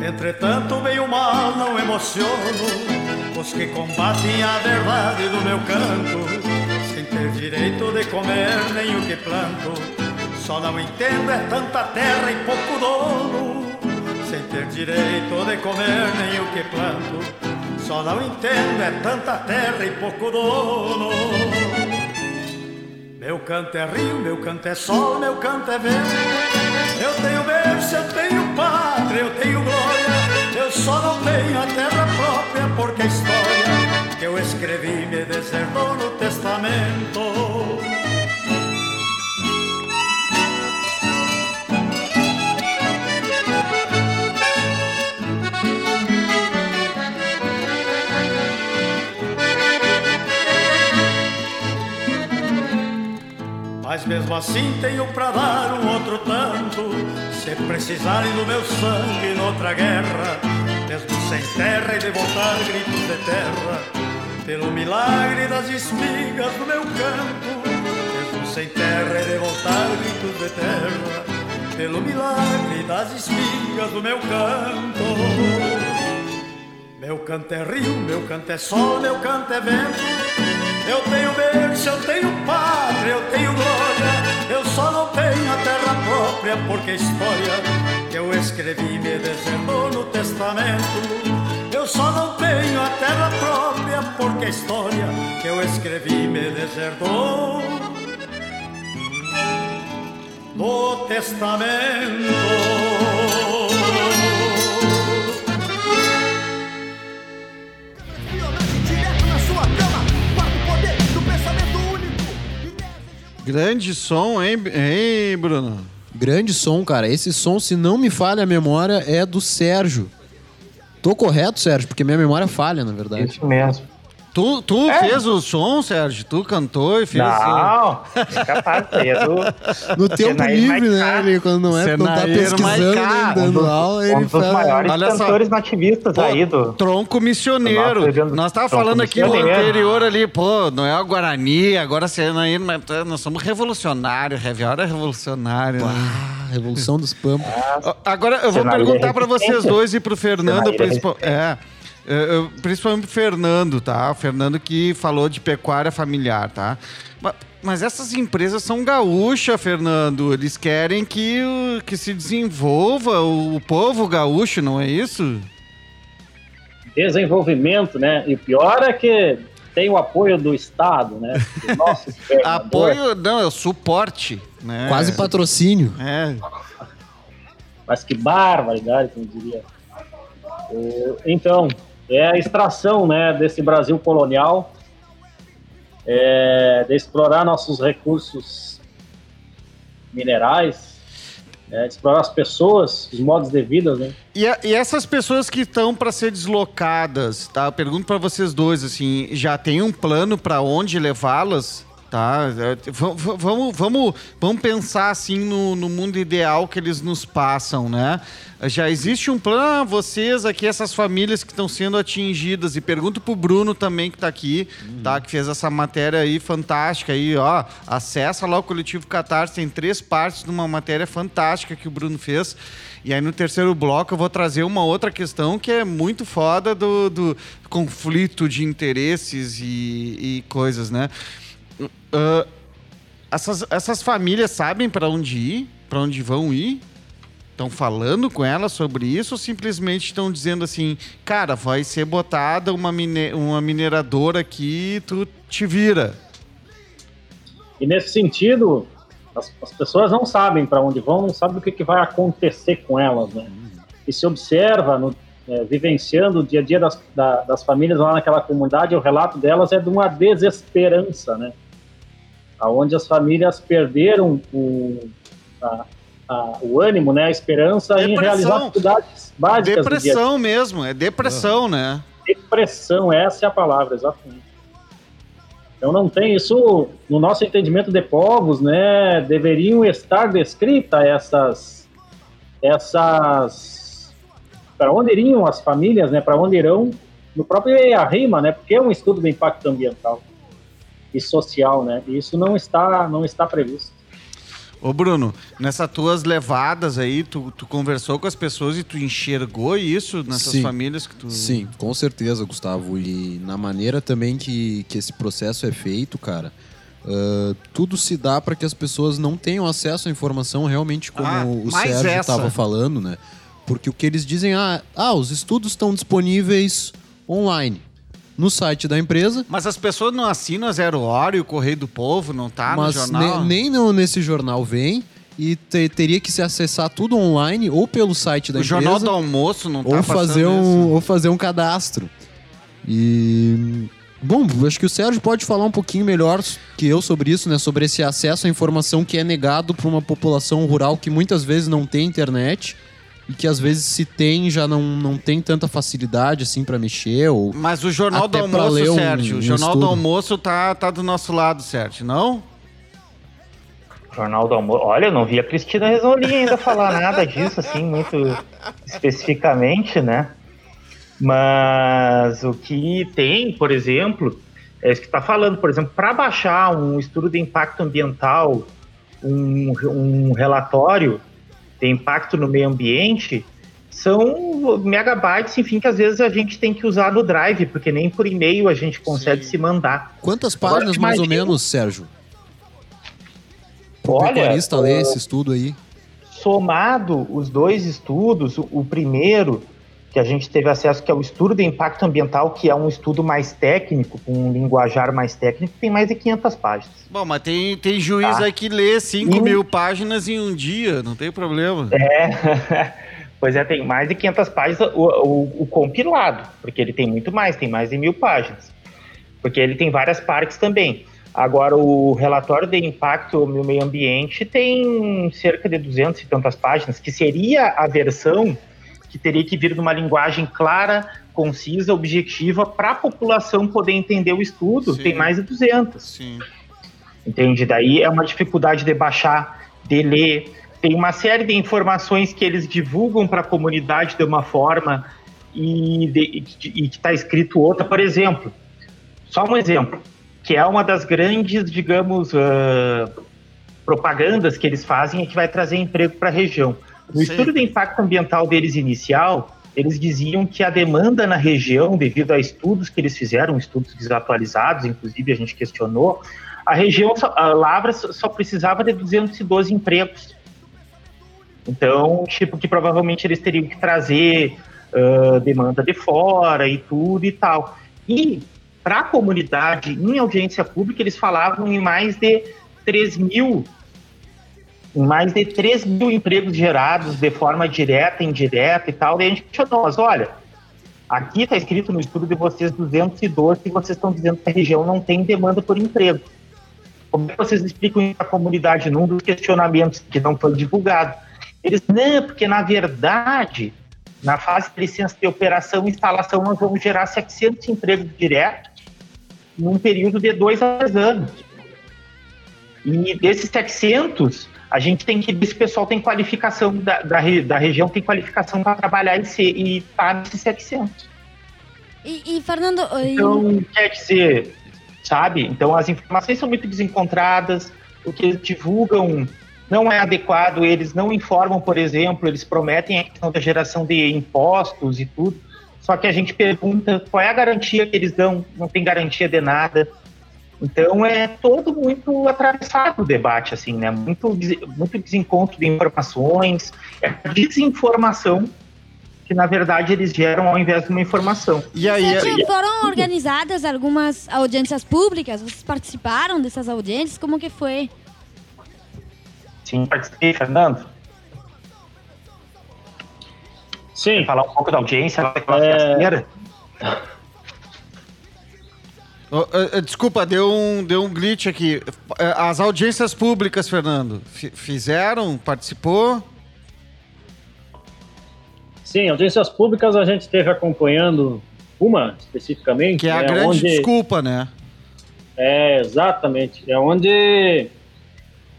Entretanto, bem o mal não emociono os que combatem a verdade do meu canto, sem ter direito de comer nem o que planto. Só não entendo é tanta terra e pouco dono, sem ter direito de comer nem o que planto. Só não entendo é tanta terra e pouco dono. Meu canto é rio, meu canto é sol, meu canto é vento. Eu tenho berço, eu tenho pátria, eu tenho só não tenho a terra própria porque a história que eu escrevi me desertou no testamento. Mas mesmo assim tenho pra dar um outro tanto Se precisarem do meu sangue noutra guerra Mesmo sem terra e de voltar gritos de terra. Pelo milagre das espigas do meu canto Mesmo sem terra e de voltar gritos de terra. Pelo milagre das espigas do meu canto Meu canto é rio, meu canto é sol, meu canto é vento. Eu tenho berço, eu tenho pátria, eu tenho glória. Eu só não tenho a terra própria porque a história que eu escrevi me desertou no testamento. Eu só não tenho a terra própria porque a história que eu escrevi me testamento. Poder do único. Grande som, hein, hein, Bruno? Grande som, cara. Esse som, se não me falha a memória, é do Sérgio. Tô correto, Sérgio? Porque minha memória falha, na verdade. Isso mesmo. Tu, tu É. fez o som, Sérgio? Tu cantou e fez. Não, é capaz, aí é do. No tempo Senair livre, né? Ele, quando não é, não tá pesquisando, nem dando aula, Um ele dos faz... maiores Olha só. cantores nativistas Pô, aí do. Tronco missioneiro. Do- Nós tava falando aqui no anterior ali, pô, não é o Guarani, agora Senair, mas nós somos revolucionários, Reviora é revolucionário. né? Ah, Revolução dos Pampas. Ó, Agora eu vou Senair é perguntar pra vocês resistência. dois e pro Fernando, Senair é principal, é, é, eu- principalmente pro Fernando, tá? O Fernando que falou de pecuária familiar, tá? Ma- Mas essas empresas são gaúchas, Fernando. Eles querem que, o- que se desenvolva o, o povo gaúcho, não é isso? Desenvolvimento, né? E o pior é que tem o apoio do Estado, né? Do nosso. Apoio, não, é o suporte, né? Quase patrocínio. É. Mas que barbaridade, como diria. É, Então, é a extração né, desse Brasil colonial, é, de explorar nossos recursos minerais, é, explorar as pessoas, os modos de vida, né? E, a- e essas pessoas que estão para ser deslocadas, tá? Eu pergunto para vocês dois, assim, já tem um plano para onde levá-las? Tá, É, vamos, vamos, vamos pensar assim no, no mundo ideal que eles nos passam, né? Já existe um plano, ah, vocês aqui, essas famílias que estão sendo atingidas, e pergunto pro Bruno também que tá aqui, tá? Que fez essa matéria aí fantástica aí, ó. Acessa lá o Coletivo Catarse, tem três partes de uma matéria fantástica que o Bruno fez. E aí no terceiro bloco eu vou trazer uma outra questão que é muito foda do, do conflito de interesses e, e coisas, né? Ah, essas, essas famílias sabem para onde ir? Para onde vão ir? Estão falando com elas sobre isso ou simplesmente estão dizendo assim, cara, vai ser botada uma, mine uma mineradora aqui, tu te vira. E nesse sentido, as, as pessoas não sabem para onde vão, não sabem o que, que vai acontecer com elas, né? E se observa, no, é, vivenciando o dia a dia das, da- das famílias lá naquela comunidade, o relato delas é de uma desesperança, né? Aonde as famílias perderam o, a- a- o ânimo, né? A esperança em Depressão. realizar atividades básicas do a. Depressão mesmo, é depressão, né? Depressão, essa é a palavra, exatamente. Então não tem isso, no nosso entendimento de povos, né, deveriam estar descritas essas, essas, para onde iriam as famílias, né, para onde irão, no próprio EARIMA, né, porque é um estudo de impacto ambiental e social, né, e isso não está, não está previsto. Ô Bruno, nessas tuas levadas aí, tu, tu conversou com as pessoas e tu enxergou isso nessas Sim. famílias que tu... Sim, com certeza, Gustavo. E na maneira também que, que esse processo é feito, cara, ah, tudo se dá para que as pessoas não tenham acesso à informação realmente como Ah, o Sérgio estava falando, né? Porque o que eles dizem, ah, ah, os estudos estão disponíveis online no site da empresa, Mas as pessoas não assinam a Zero Hora e o Correio do Povo, não tá mas no jornal? ne- nem no- nesse jornal vem e te- teria que se acessar tudo online ou pelo site da o empresa. Jornal do Almoço não tá ou fazer isso. um ou fazer um cadastro. E bom, acho que o Sérgio pode falar um pouquinho melhor que eu sobre isso, né, sobre esse acesso à informação que é negado para uma população rural que muitas vezes não tem internet e que às vezes se tem já não, não tem tanta facilidade assim para mexer ou Mas o Jornal do Almoço, um- Sérgio, o um Jornal estudo. do Almoço tá, tá do nosso lado, Sérgio, não? Jornal do Almoço. Olha, eu não vi a Cristina Resolin ainda falar nada disso, assim, muito especificamente, né? Mas o que tem, por exemplo, é isso que está falando, por exemplo, para baixar um estudo de impacto ambiental, um, um relatório de impacto no meio ambiente, são megabytes, enfim, que às vezes a gente tem que usar no Drive, porque nem por e-mail a gente consegue se mandar. quantas Agora, páginas mais ou menos, Sérgio? O Olha, pecuarista lê esse estudo aí. somado os dois estudos, o, o primeiro que a gente teve acesso, que é o estudo de impacto ambiental, que é um estudo mais técnico, com um linguajar mais técnico, tem mais de 500 páginas. Bom, mas tem, tem juiz Tá. aí que lê 5 E- mil páginas em um dia, não tem problema. É, pois é, tem mais de 500 páginas o, o- o compilado, porque ele tem muito mais, tem mais de mil páginas. Porque ele tem várias partes também. Agora, o relatório de impacto no meio ambiente tem cerca de 200 e tantas páginas, que seria a versão que teria que vir numa linguagem clara, concisa, objetiva, para a população poder entender o estudo. Sim. Tem mais de 200. Sim. Entende? Daí é uma dificuldade de baixar, de ler. Tem uma série de informações que eles divulgam para a comunidade de uma forma e, de- e que- está escrito outra. Por exemplo, só um exemplo, que é uma das grandes, digamos, ah, propagandas que eles fazem é que vai trazer emprego para a região. No Sim. estudo de impacto ambiental deles inicial, eles diziam que a demanda na região, devido a estudos que eles fizeram, estudos desatualizados, inclusive a gente questionou, a região, a Lavras só precisava de 212 empregos. Então, tipo, que provavelmente eles teriam que trazer ah, demanda de fora e tudo e tal. E para a comunidade, em audiência pública, eles falavam em mais de 3 mil mais de 3 mil empregos gerados de forma direta, indireta e tal. E a gente questionou, mas olha, aqui está escrito no estudo de vocês 212 e vocês estão dizendo que a região não tem demanda por emprego. Como é que vocês explicam isso à comunidade num dos questionamentos que não foi divulgado? Eles, não, porque na verdade, na fase de licença de operação e instalação, nós vamos gerar 700 empregos diretos num período de dois a três anos. E desses 700, a gente tem que, esse pessoal tem qualificação da, da, da região, tem qualificação para trabalhar e, ser, e tá nesses 700. E, e Fernando. Então, quer dizer, sabe? Então, as informações são muito desencontradas, o que eles divulgam não é adequado, eles não informam, por exemplo, eles prometem a questão da geração de impostos e tudo, só que a gente pergunta qual é a garantia que eles dão, não tem garantia de nada. Então é todo muito atravessado o debate, assim, né? Muito, muito desencontro de informações, é desinformação que na verdade eles geram ao invés de uma informação. E aí, e foram organizadas algumas audiências públicas? Vocês participaram dessas audiências? Como que foi? Sim, participei, Fernando. Sim. Quer falar um pouco da audiência daquela é... desculpa, deu um, deu um glitch aqui. As audiências públicas, Fernando, fizeram? Participou? Sim, audiências públicas a gente esteve acompanhando uma especificamente. Que é a né, grande onde... desculpa, né? É, exatamente. É onde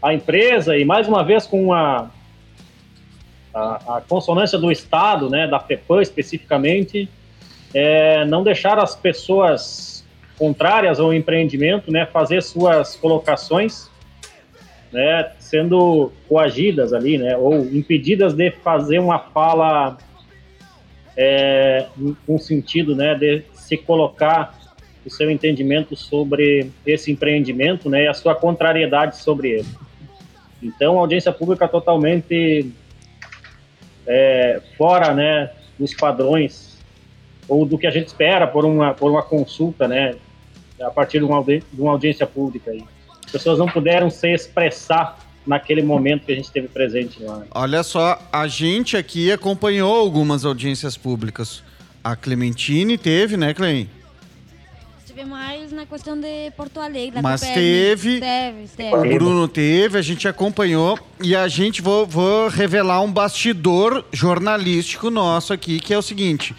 a empresa, e mais uma vez com a, a, a consonância do Estado, né, da FEPAM especificamente, é, não deixar as pessoas contrárias ao empreendimento né, fazer suas colocações, né, sendo coagidas ali, né, ou impedidas de fazer uma fala é, sentido né, de se colocar o seu entendimento sobre esse empreendimento né, e a sua contrariedade sobre ele. Então, a audiência pública totalmente é, fora né, dos padrões ou do que a gente espera por uma, por uma consulta, né, a partir de uma, de uma audiência pública. Aí. As pessoas não puderam se expressar naquele momento que a gente esteve presente lá. Olha só, a gente aqui acompanhou algumas audiências públicas. A Clementine teve, né, Clem? Tive mais na questão de Porto Alegre. Da Mas teve, teve, teve. O Bruno teve, a gente acompanhou. E a gente, vou, vou revelar um bastidor jornalístico nosso aqui, que é o seguinte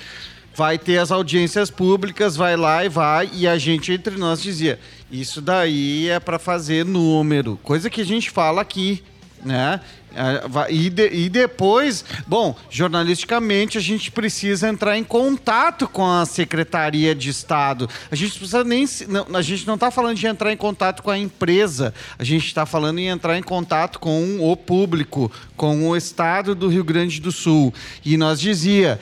vai ter as audiências públicas, vai lá e vai, e a gente entre nós dizia, isso daí é para fazer número, coisa que a gente fala aqui, né? É, e, de, e depois, bom, jornalisticamente a gente precisa entrar em contato com a Secretaria de Estado. A gente precisa nem. Não, a gente não está falando de entrar em contato com a empresa, a gente está falando em entrar em contato com o público, com o Estado do Rio Grande do Sul. E nós dizia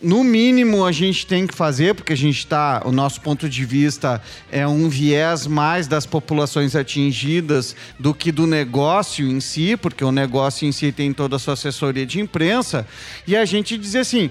no mínimo a gente tem que fazer, porque a gente está, o nosso ponto de vista é um viés mais das populações atingidas do que do negócio em si, porque o negócio em si tem toda a sua assessoria de imprensa, e a gente dizer assim,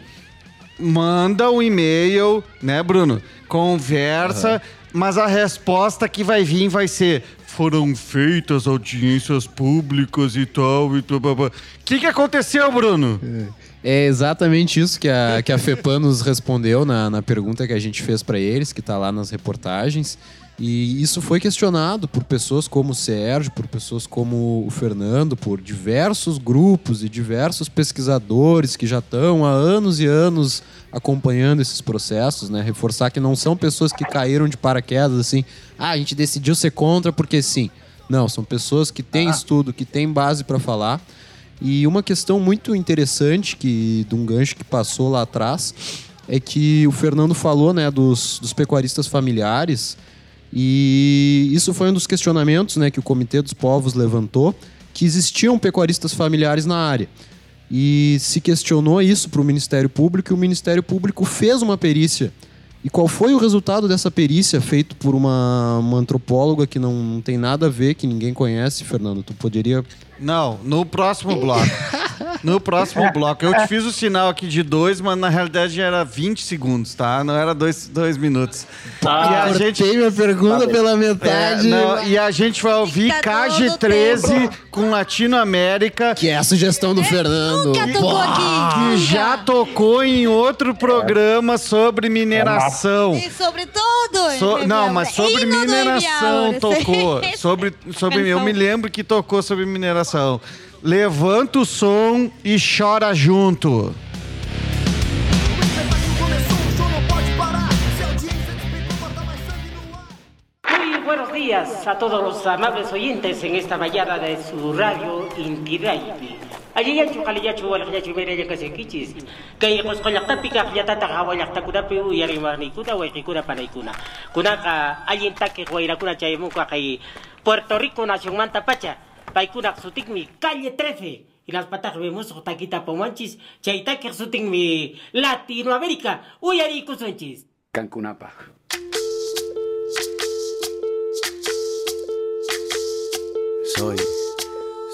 manda o um e-mail, né, Bruno? Conversa, uhum. mas a resposta que vai vir vai ser foram feitas audiências públicas e tal e tal. O que, que aconteceu, Bruno? É. É exatamente isso que a, que a FEPAM nos respondeu na, na pergunta que a gente fez para eles, que está lá nas reportagens. E isso foi questionado por pessoas como o Sérgio, por pessoas como o Fernando, por diversos grupos e diversos pesquisadores que já estão há anos e anos acompanhando esses processos, né? Reforçar que não são pessoas que caíram de paraquedas assim, ah, a gente decidiu ser contra porque sim. Não, são pessoas que têm ah. estudo, que têm base para falar e uma questão muito interessante que de um gancho que passou lá atrás é que o Fernando falou, né, dos, dos pecuaristas familiares e isso foi um dos questionamentos, né, que o Comitê dos Povos levantou, que existiam pecuaristas familiares na área. E se questionou isso para o Ministério Público e o Ministério Público fez uma perícia. E qual foi o resultado dessa perícia feito por uma, uma antropóloga que não, não tem nada a ver, que ninguém conhece, Fernando? Tu poderia não, no próximo bloco. no próximo bloco. Eu te fiz o sinal aqui de dois, mas na realidade era 20 segundos, tá? Não era dois, dois minutos. e a Cortei gente. minha pergunta pela É, metade. não, e a gente vai ouvir Fica todo KG13 com Latinoamérica. Que é a sugestão do Fernando. Nunca tocou aqui. Que já tocou em outro programa sobre mineração. E sobretudo. So- não, mas sobre Hino do mineração tocou. Sobre, sobre, eu me lembro que tocou sobre mineração. Levanta o som e chora junto. Buenos días a todos los amables oyentes en esta mañana de su radio Inti ayayachu qalillachu walaqllachu mirayakasinkichis kay pues, qusqulaqtapiqa aqllatata hawaylaqtakunapi ah, uyariwarniykuna wayqikuna panaykuna kunaqa allin takiq wayrakuna chaymunqa kay puerto rico nacionmanta pacha paykunaq sutikmi calle 13 ilallpataq wimusqa takitapumanchis chaytakiq sutinmi latinoamérica. Uyariykusunchis kankunapaq soy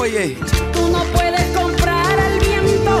Oye, Tú no puedes comprar al viento,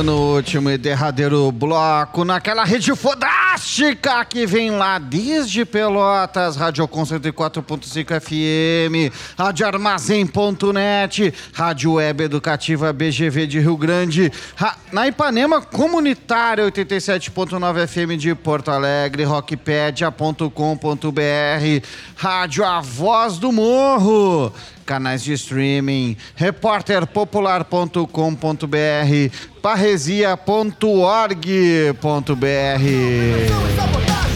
No último e derradeiro bloco, naquela rede fodástica que vem lá desde Pelotas, Rádio Com 104.5 FM, Rádio Armazém.net, Rádio Web Educativa BGV de Rio Grande, Ra- na Ipanema Comunitária 87.9 FM de Porto Alegre, rockpedia.com.br, Rádio A Voz do Morro, canais de streaming, repórterpopular.com.br, parresia.org.br.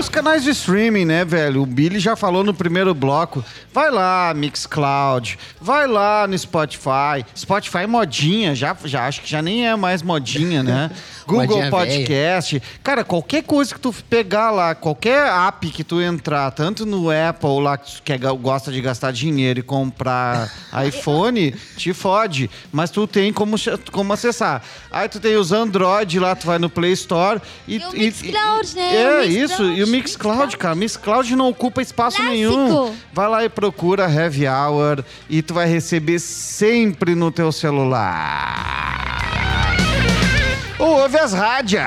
os canais de streaming, né, velho? O Billy já falou no primeiro bloco. Vai lá, Mixcloud. Vai lá no Spotify. Spotify modinha, já, já acho que já nem é mais modinha, né? Google Modinha Podcast. Cara, qualquer coisa que tu pegar lá, qualquer app que tu entrar, tanto no Apple lá que tu quer, gosta de gastar dinheiro e comprar iPhone, te fode. Mas tu tem como, como acessar. Aí tu tem os Android lá, tu vai no Play Store e. E o Mixcloud, né? É, O isso. Mixcloud, E o Mixcloud, cara. Mixcloud não ocupa espaço nenhum. Vai lá e procura Heavy Hour e tu vai receber sempre no teu celular. Ou ouve as rádios.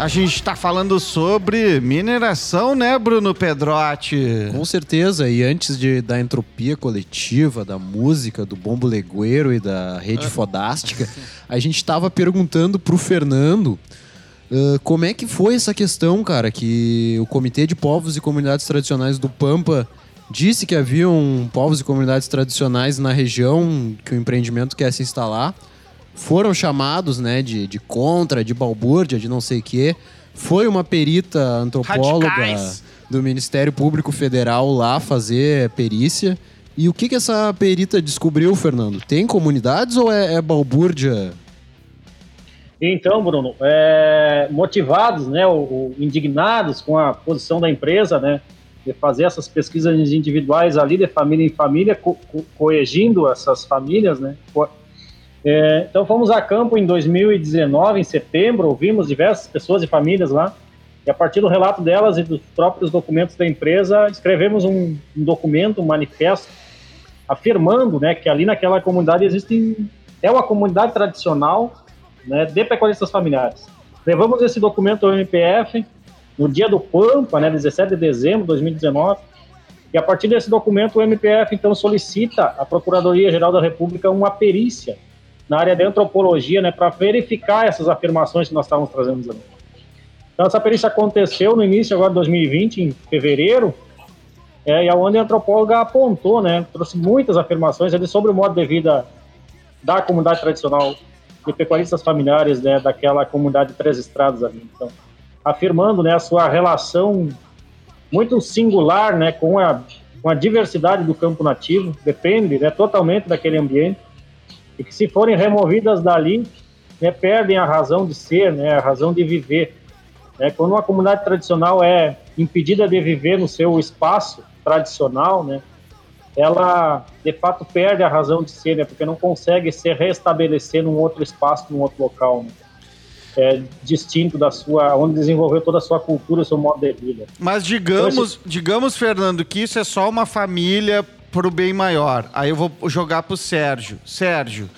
A gente tá falando sobre mineração, né, Bruno Pedrotti? Com certeza, e antes de, da entropia coletiva, da música, do bombo legueiro e da rede fodástica, a gente estava perguntando pro Fernando ah, como é que foi essa questão, cara, que o Comitê de Povos e Comunidades Tradicionais do Pampa disse que haviam povos e comunidades tradicionais na região que o empreendimento quer se instalar, foram chamados, né, de, de contra, de balbúrdia, de não sei o quê. Foi uma perita antropóloga Radicais. do Ministério Público Federal lá fazer perícia. E o que, que essa perita descobriu, Fernando? Tem comunidades ou é, é balbúrdia? Então, Bruno, é, motivados, né, ou, ou indignados com a posição da empresa, né, de fazer essas pesquisas individuais ali de família em família, co co coegindo essas famílias, né. co- é, então fomos a campo em 2019, em setembro, ouvimos diversas pessoas e famílias lá, e a partir do relato delas e dos próprios documentos da empresa, escrevemos um, um documento, um manifesto, afirmando, né, que ali naquela comunidade existe é uma comunidade tradicional, né, de pecuaristas familiares. Levamos esse documento ao MPF no dia do Pampa, né, 17 de dezembro de 2019, e a partir desse documento o MPF então solicita à Procuradoria-Geral da República uma perícia na área de antropologia, né, para verificar essas afirmações que nós estávamos trazendo. Então essa perícia aconteceu no início agora de 2020, em fevereiro, é, e aonde a antropóloga apontou, né, trouxe muitas afirmações ali sobre o modo de vida da comunidade tradicional de pecuaristas familiares, né, daquela comunidade de Três Estradas ali. Então, afirmando, né, a sua relação muito singular, né, com a, com a diversidade do campo nativo, depende, né, totalmente daquele ambiente, e que se forem removidas dali, né, perdem a razão de ser, né, a razão de viver. Né? Quando uma comunidade tradicional é impedida de viver no seu espaço tradicional, né, ela de fato perde a razão de ser, né, porque não consegue se restabelecer num outro espaço, num outro local. Né? é, distinto da sua, onde desenvolveu toda a sua cultura, seu modo de vida. Mas digamos, digamos, Fernando, que isso é só uma família pro bem maior. Aí eu vou jogar pro Sérgio. Sérgio,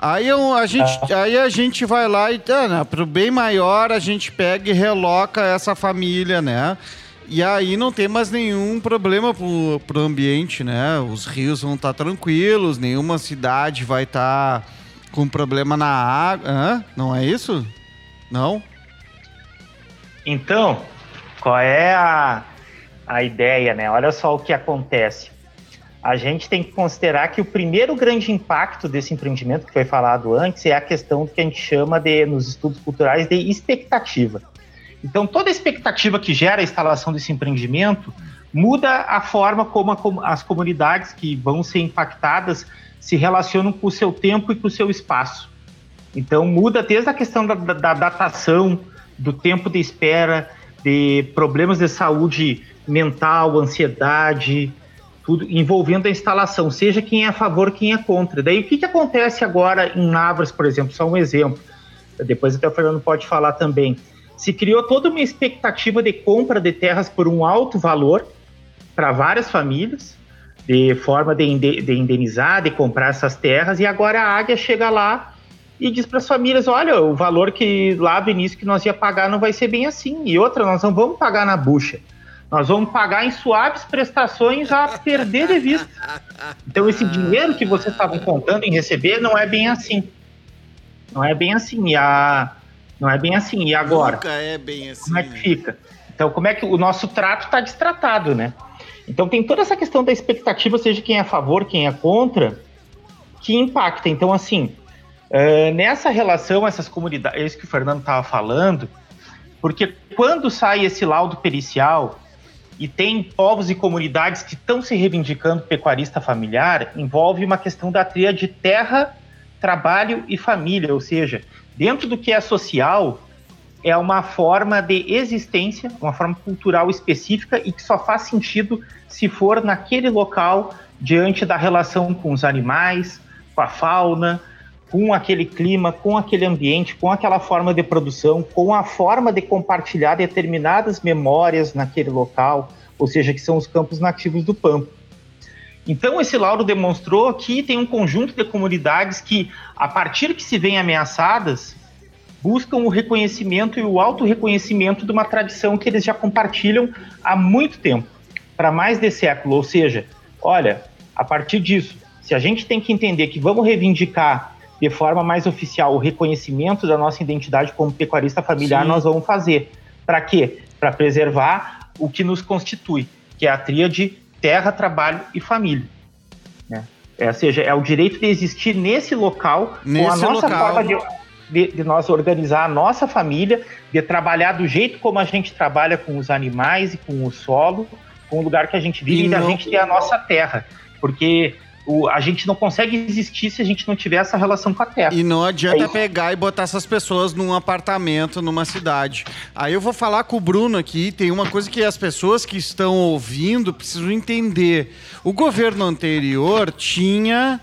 aí eu- a gente, aí a gente vai lá e, ah, né, pro bem maior, a gente pega e reloca essa família, né? E aí não tem mais nenhum problema pro, pro ambiente, né? Os rios vão estar tranquilos, nenhuma cidade vai estar com problema na água. Hã? Não é isso? Não? Então, qual é a, a ideia, né? Olha só o que acontece. A gente tem que considerar que o primeiro grande impacto desse empreendimento que foi falado antes é a questão que a gente chama de, nos estudos culturais, de expectativa. Então, toda expectativa que gera a instalação desse empreendimento muda a forma como a as comunidades que vão ser impactadas se relacionam com o seu tempo e com o seu espaço. Então, muda desde a questão da, da- da datação, do tempo de espera, de problemas de saúde mental, ansiedade, tudo envolvendo a instalação, seja quem é a favor, quem é contra. Daí, o que, que acontece agora em Lavras, por exemplo? Só um exemplo. Depois até o Fernando pode falar também. Se criou toda uma expectativa de compra de terras por um alto valor para várias famílias, de forma de, de indenizar, de comprar essas terras, e agora a Águia chega lá e diz para as famílias: olha, o valor que lá do início que nós ia pagar não vai ser bem assim. E outra, nós não vamos pagar na bucha. Nós vamos pagar em suaves prestações a perder de vista. Então, esse dinheiro que vocês estavam contando em receber não é bem assim. Não é bem assim. E a... Não é bem assim. E agora? Nunca é bem assim. Como é que fica? Então, como é que o nosso trato está destratado, né? Então, tem toda essa questão da expectativa, seja quem é a favor, quem é contra, que impacta. Então, assim, eh, nessa relação, essas comunidades, é isso que o Fernando estava falando, porque quando sai esse laudo pericial e tem povos e comunidades que estão se reivindicando pecuarista familiar, envolve uma questão da tríade terra, trabalho e família, ou seja, dentro do que é social, é uma forma de existência, uma forma cultural específica e que só faz sentido se for naquele local, diante da relação com os animais, com a fauna, com aquele clima, com aquele ambiente, com aquela forma de produção, com a forma de compartilhar determinadas memórias naquele local, ou seja, que são os campos nativos do Pampa. Então, esse laudo demonstrou que tem um conjunto de comunidades que, a partir que se veem ameaçadas, buscam o reconhecimento e o auto-reconhecimento de uma tradição que eles já compartilham há muito tempo, para mais de século. Ou seja, olha, a partir disso, se a gente tem que entender que vamos reivindicar de forma mais oficial o reconhecimento da nossa identidade como pecuarista familiar, Sim. nós vamos fazer. Para quê? Para preservar o que nos constitui, que é a tríade terra, trabalho e família. Né? É, ou seja, é o direito de existir nesse local, com a Nesse nossa local. forma de, de, de nós organizar a nossa família, de trabalhar do jeito como a gente trabalha com os animais e com o solo, com o lugar que a gente vive E e, da não- gente ter a nossa terra. Porque o, a gente não consegue existir se a gente não tiver essa relação com a terra. E não adianta É pegar e botar essas pessoas num apartamento, numa cidade. Aí eu vou falar com o Bruno aqui. Tem uma coisa que as pessoas que estão ouvindo precisam entender. O governo anterior tinha.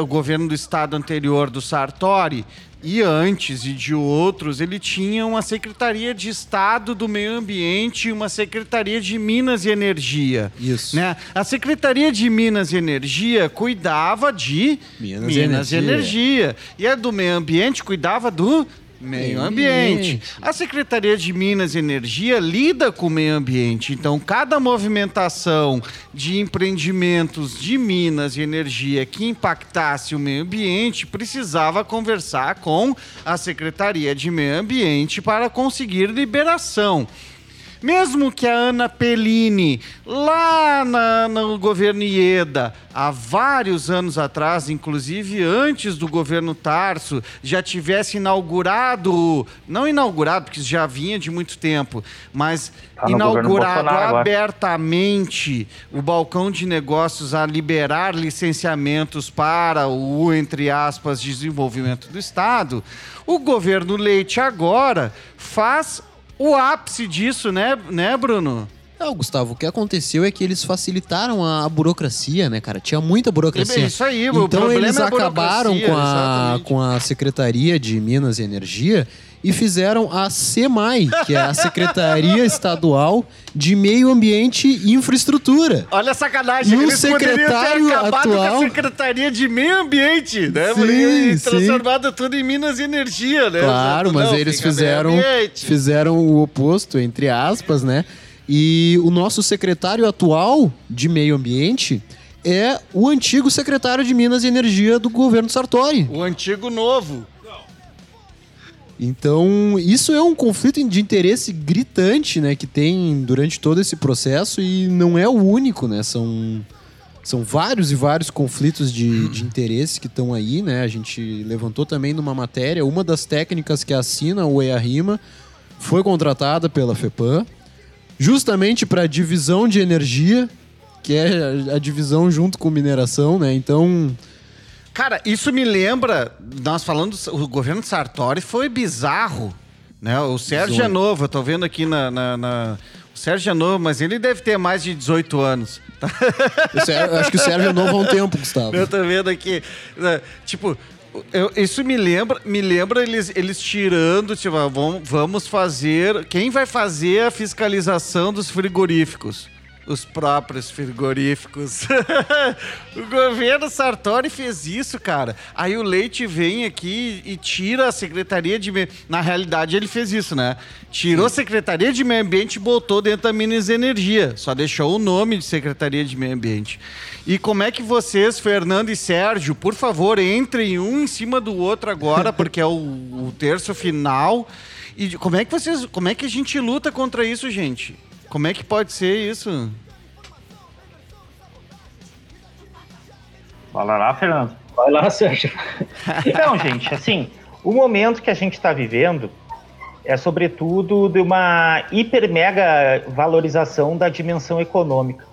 O governo do estado anterior do Sartori. E antes e de outros, ele tinha uma Secretaria de Estado do Meio Ambiente e uma Secretaria de Minas e Energia. Isso. Né? A Secretaria de Minas e Energia cuidava de Minas Minas, e Energia. Energia. E a do Meio Ambiente cuidava do Meio ambiente. A Secretaria de Minas e Energia lida com o meio ambiente. Então, cada movimentação de empreendimentos de Minas e Energia que impactasse o meio ambiente precisava conversar com a Secretaria de Meio Ambiente para conseguir liberação. Mesmo que a Ana Pellini, lá na- no governo Ieda, há vários anos atrás, inclusive antes do governo Tarso, já tivesse inaugurado, não inaugurado, porque já vinha de muito tempo, mas Tá inaugurado Bolsonaro agora. abertamente o balcão de negócios a liberar licenciamentos para o, entre aspas, desenvolvimento do Estado, o governo Leite agora faz o ápice disso, né, né Bruno? Não, Gustavo, o que aconteceu é que eles facilitaram a, burocracia, né, cara? Tinha muita burocracia. É isso aí, o então eles é acabaram com a, exatamente. com a Secretaria de Minas e Energia e fizeram a SEMAI, que é a Secretaria Estadual de Meio Ambiente e Infraestrutura. Olha a sacanagem, E o eles secretário ter acabado com atual- a Secretaria de Meio Ambiente, né? Sim, Poderiam sim. transformado tudo em Minas e Energia, né? Claro, mas Não, eles fica meio fizeram, fizeram o oposto, entre aspas, né? E o nosso secretário atual de Meio Ambiente é o antigo secretário de Minas e Energia do governo Sartori. O antigo novo. Então, isso é um conflito de interesse gritante, né, que tem durante todo esse processo e não é o único, né? São, são vários e vários conflitos de, de interesse que estão aí, né? A gente levantou também numa matéria, uma das técnicas que assina o EA-RIMA foi contratada pela FEPAM, justamente para a divisão de energia, que é a divisão junto com mineração, né? Então, Cara, isso me lembra, nós falando, o governo Sartori foi bizarro, né? O Sérgio é novo, eu tô vendo aqui na, na- na- O Sérgio é novo, mas ele deve ter mais de 18 anos. tá? Sérgio- acho que o Sérgio é novo há um tempo, Gustavo. Eu tô vendo aqui. né, Tipo, eu- isso me lembra, me lembra eles, eles tirando, tipo, ah, vamos, vamos fazer. Quem vai fazer a fiscalização dos frigoríficos? Os próprios frigoríficos. o governo Sartori fez isso, cara. Aí o Leite vem aqui e tira a Secretaria de Meio... Na realidade, ele fez isso, né? Tirou a Secretaria de Meio Ambiente e botou dentro da Minas Energia. Só deixou o nome de Secretaria de Meio Ambiente. E como é que vocês, Fernando e Sérgio, por favor, entrem um em cima do outro agora, porque é o, o terço final. E como é que vocês. Como é que a gente luta contra isso, gente? Como é que pode ser isso? Fala lá, Fernando. Vai lá, Sérgio. Então, gente, assim, o momento que a gente está vivendo é, sobretudo, de uma hiper mega valorização da dimensão econômica.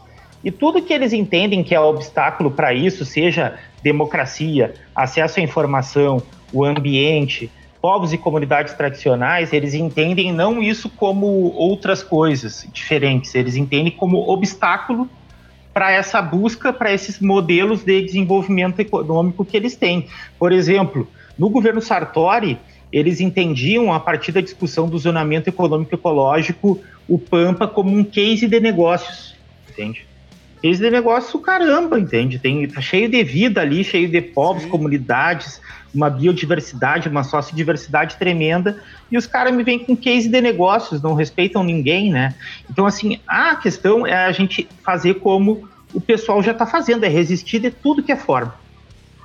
E tudo que eles entendem que é obstáculo para isso, seja democracia, acesso à informação, o ambiente, povos e comunidades tradicionais, eles entendem não isso como outras coisas diferentes, eles entendem como obstáculo para essa busca, para esses modelos de desenvolvimento econômico que eles têm. Por exemplo, no governo Sartori, eles entendiam, a partir da discussão do zonamento econômico ecológico, o Pampa como um case de negócios, entende? De negócio, caramba, entende? Tem, tá cheio de vida ali, cheio de povos, comunidades, uma biodiversidade, uma sociodiversidade tremenda, e os caras me vêm com case de negócios, não respeitam ninguém, né? Então, assim, a questão é a gente fazer como o pessoal já está fazendo, é resistir de tudo que é forma.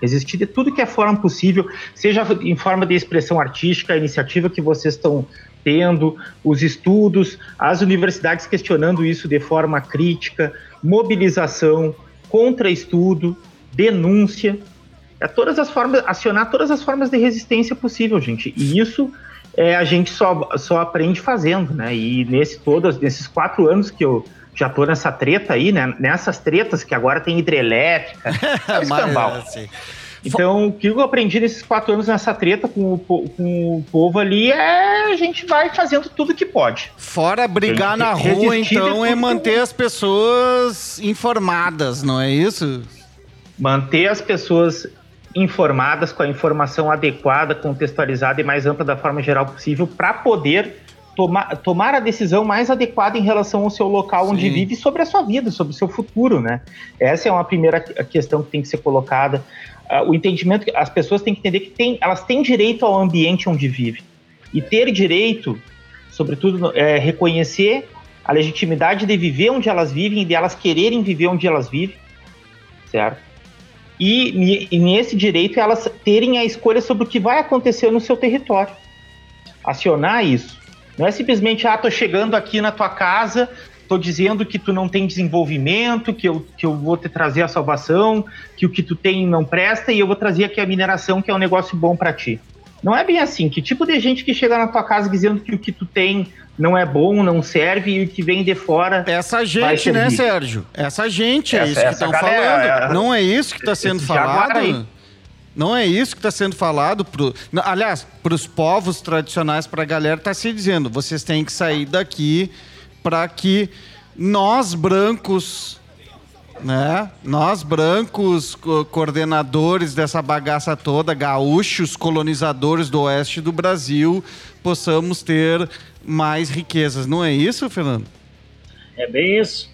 Resistir de tudo que é forma possível, seja em forma de expressão artística, a iniciativa que vocês estão tendo, os estudos, as universidades questionando isso de forma crítica, mobilização, contra-estudo, denúncia, é todas as formas, acionar todas as formas de resistência possível, gente. E isso é, a gente só, só aprende fazendo, né? E nesse todos, nesses quatro anos que eu já tô nessa treta aí, né? Nessas tretas que agora tem hidrelétrica, escambau. assim, Então, o que eu aprendi nesses quatro anos nessa treta com o, com o povo ali é a gente vai fazendo tudo que pode. Fora brigar na rua, de então, é manter as pessoas informadas, não é isso? manter as pessoas informadas com a informação adequada, contextualizada e mais ampla da forma geral possível para poder tomar, tomar a decisão mais adequada em relação ao seu local onde Sim. vive e sobre a sua vida, sobre o seu futuro, né? Essa é uma primeira que- questão que tem que ser colocada. Ah, o entendimento que as pessoas têm que entender que tem, elas têm direito ao ambiente onde vivem. E ter direito, sobretudo, é reconhecer a legitimidade de viver onde elas vivem e de elas quererem viver onde elas vivem, certo? E, e nesse direito elas terem a escolha sobre o que vai acontecer no seu território. Acionar isso. Não é simplesmente, ah, tô chegando aqui na tua casa, tô dizendo que tu não tem desenvolvimento, que eu, que eu vou te trazer a salvação, que o que tu tem não presta e eu vou trazer aqui a mineração, que é um negócio bom para ti. Não é bem assim. Que tipo de gente que chega na tua casa dizendo que o que tu tem não é bom, não serve e o que vem de fora. Essa vai gente, né? Sérgio? Essa gente, é Essa- isso que estão falando. é- Não é isso que está sendo esse aí. falado? Não é isso que está sendo falado. Pro, aliás, para os povos tradicionais, para a galera, está se dizendo: vocês têm que sair daqui para que nós, brancos, né? Nós brancos, co- coordenadores dessa bagaça toda, gaúchos, colonizadores do oeste do Brasil, possamos ter mais riquezas. Não é isso, Fernando? É bem isso.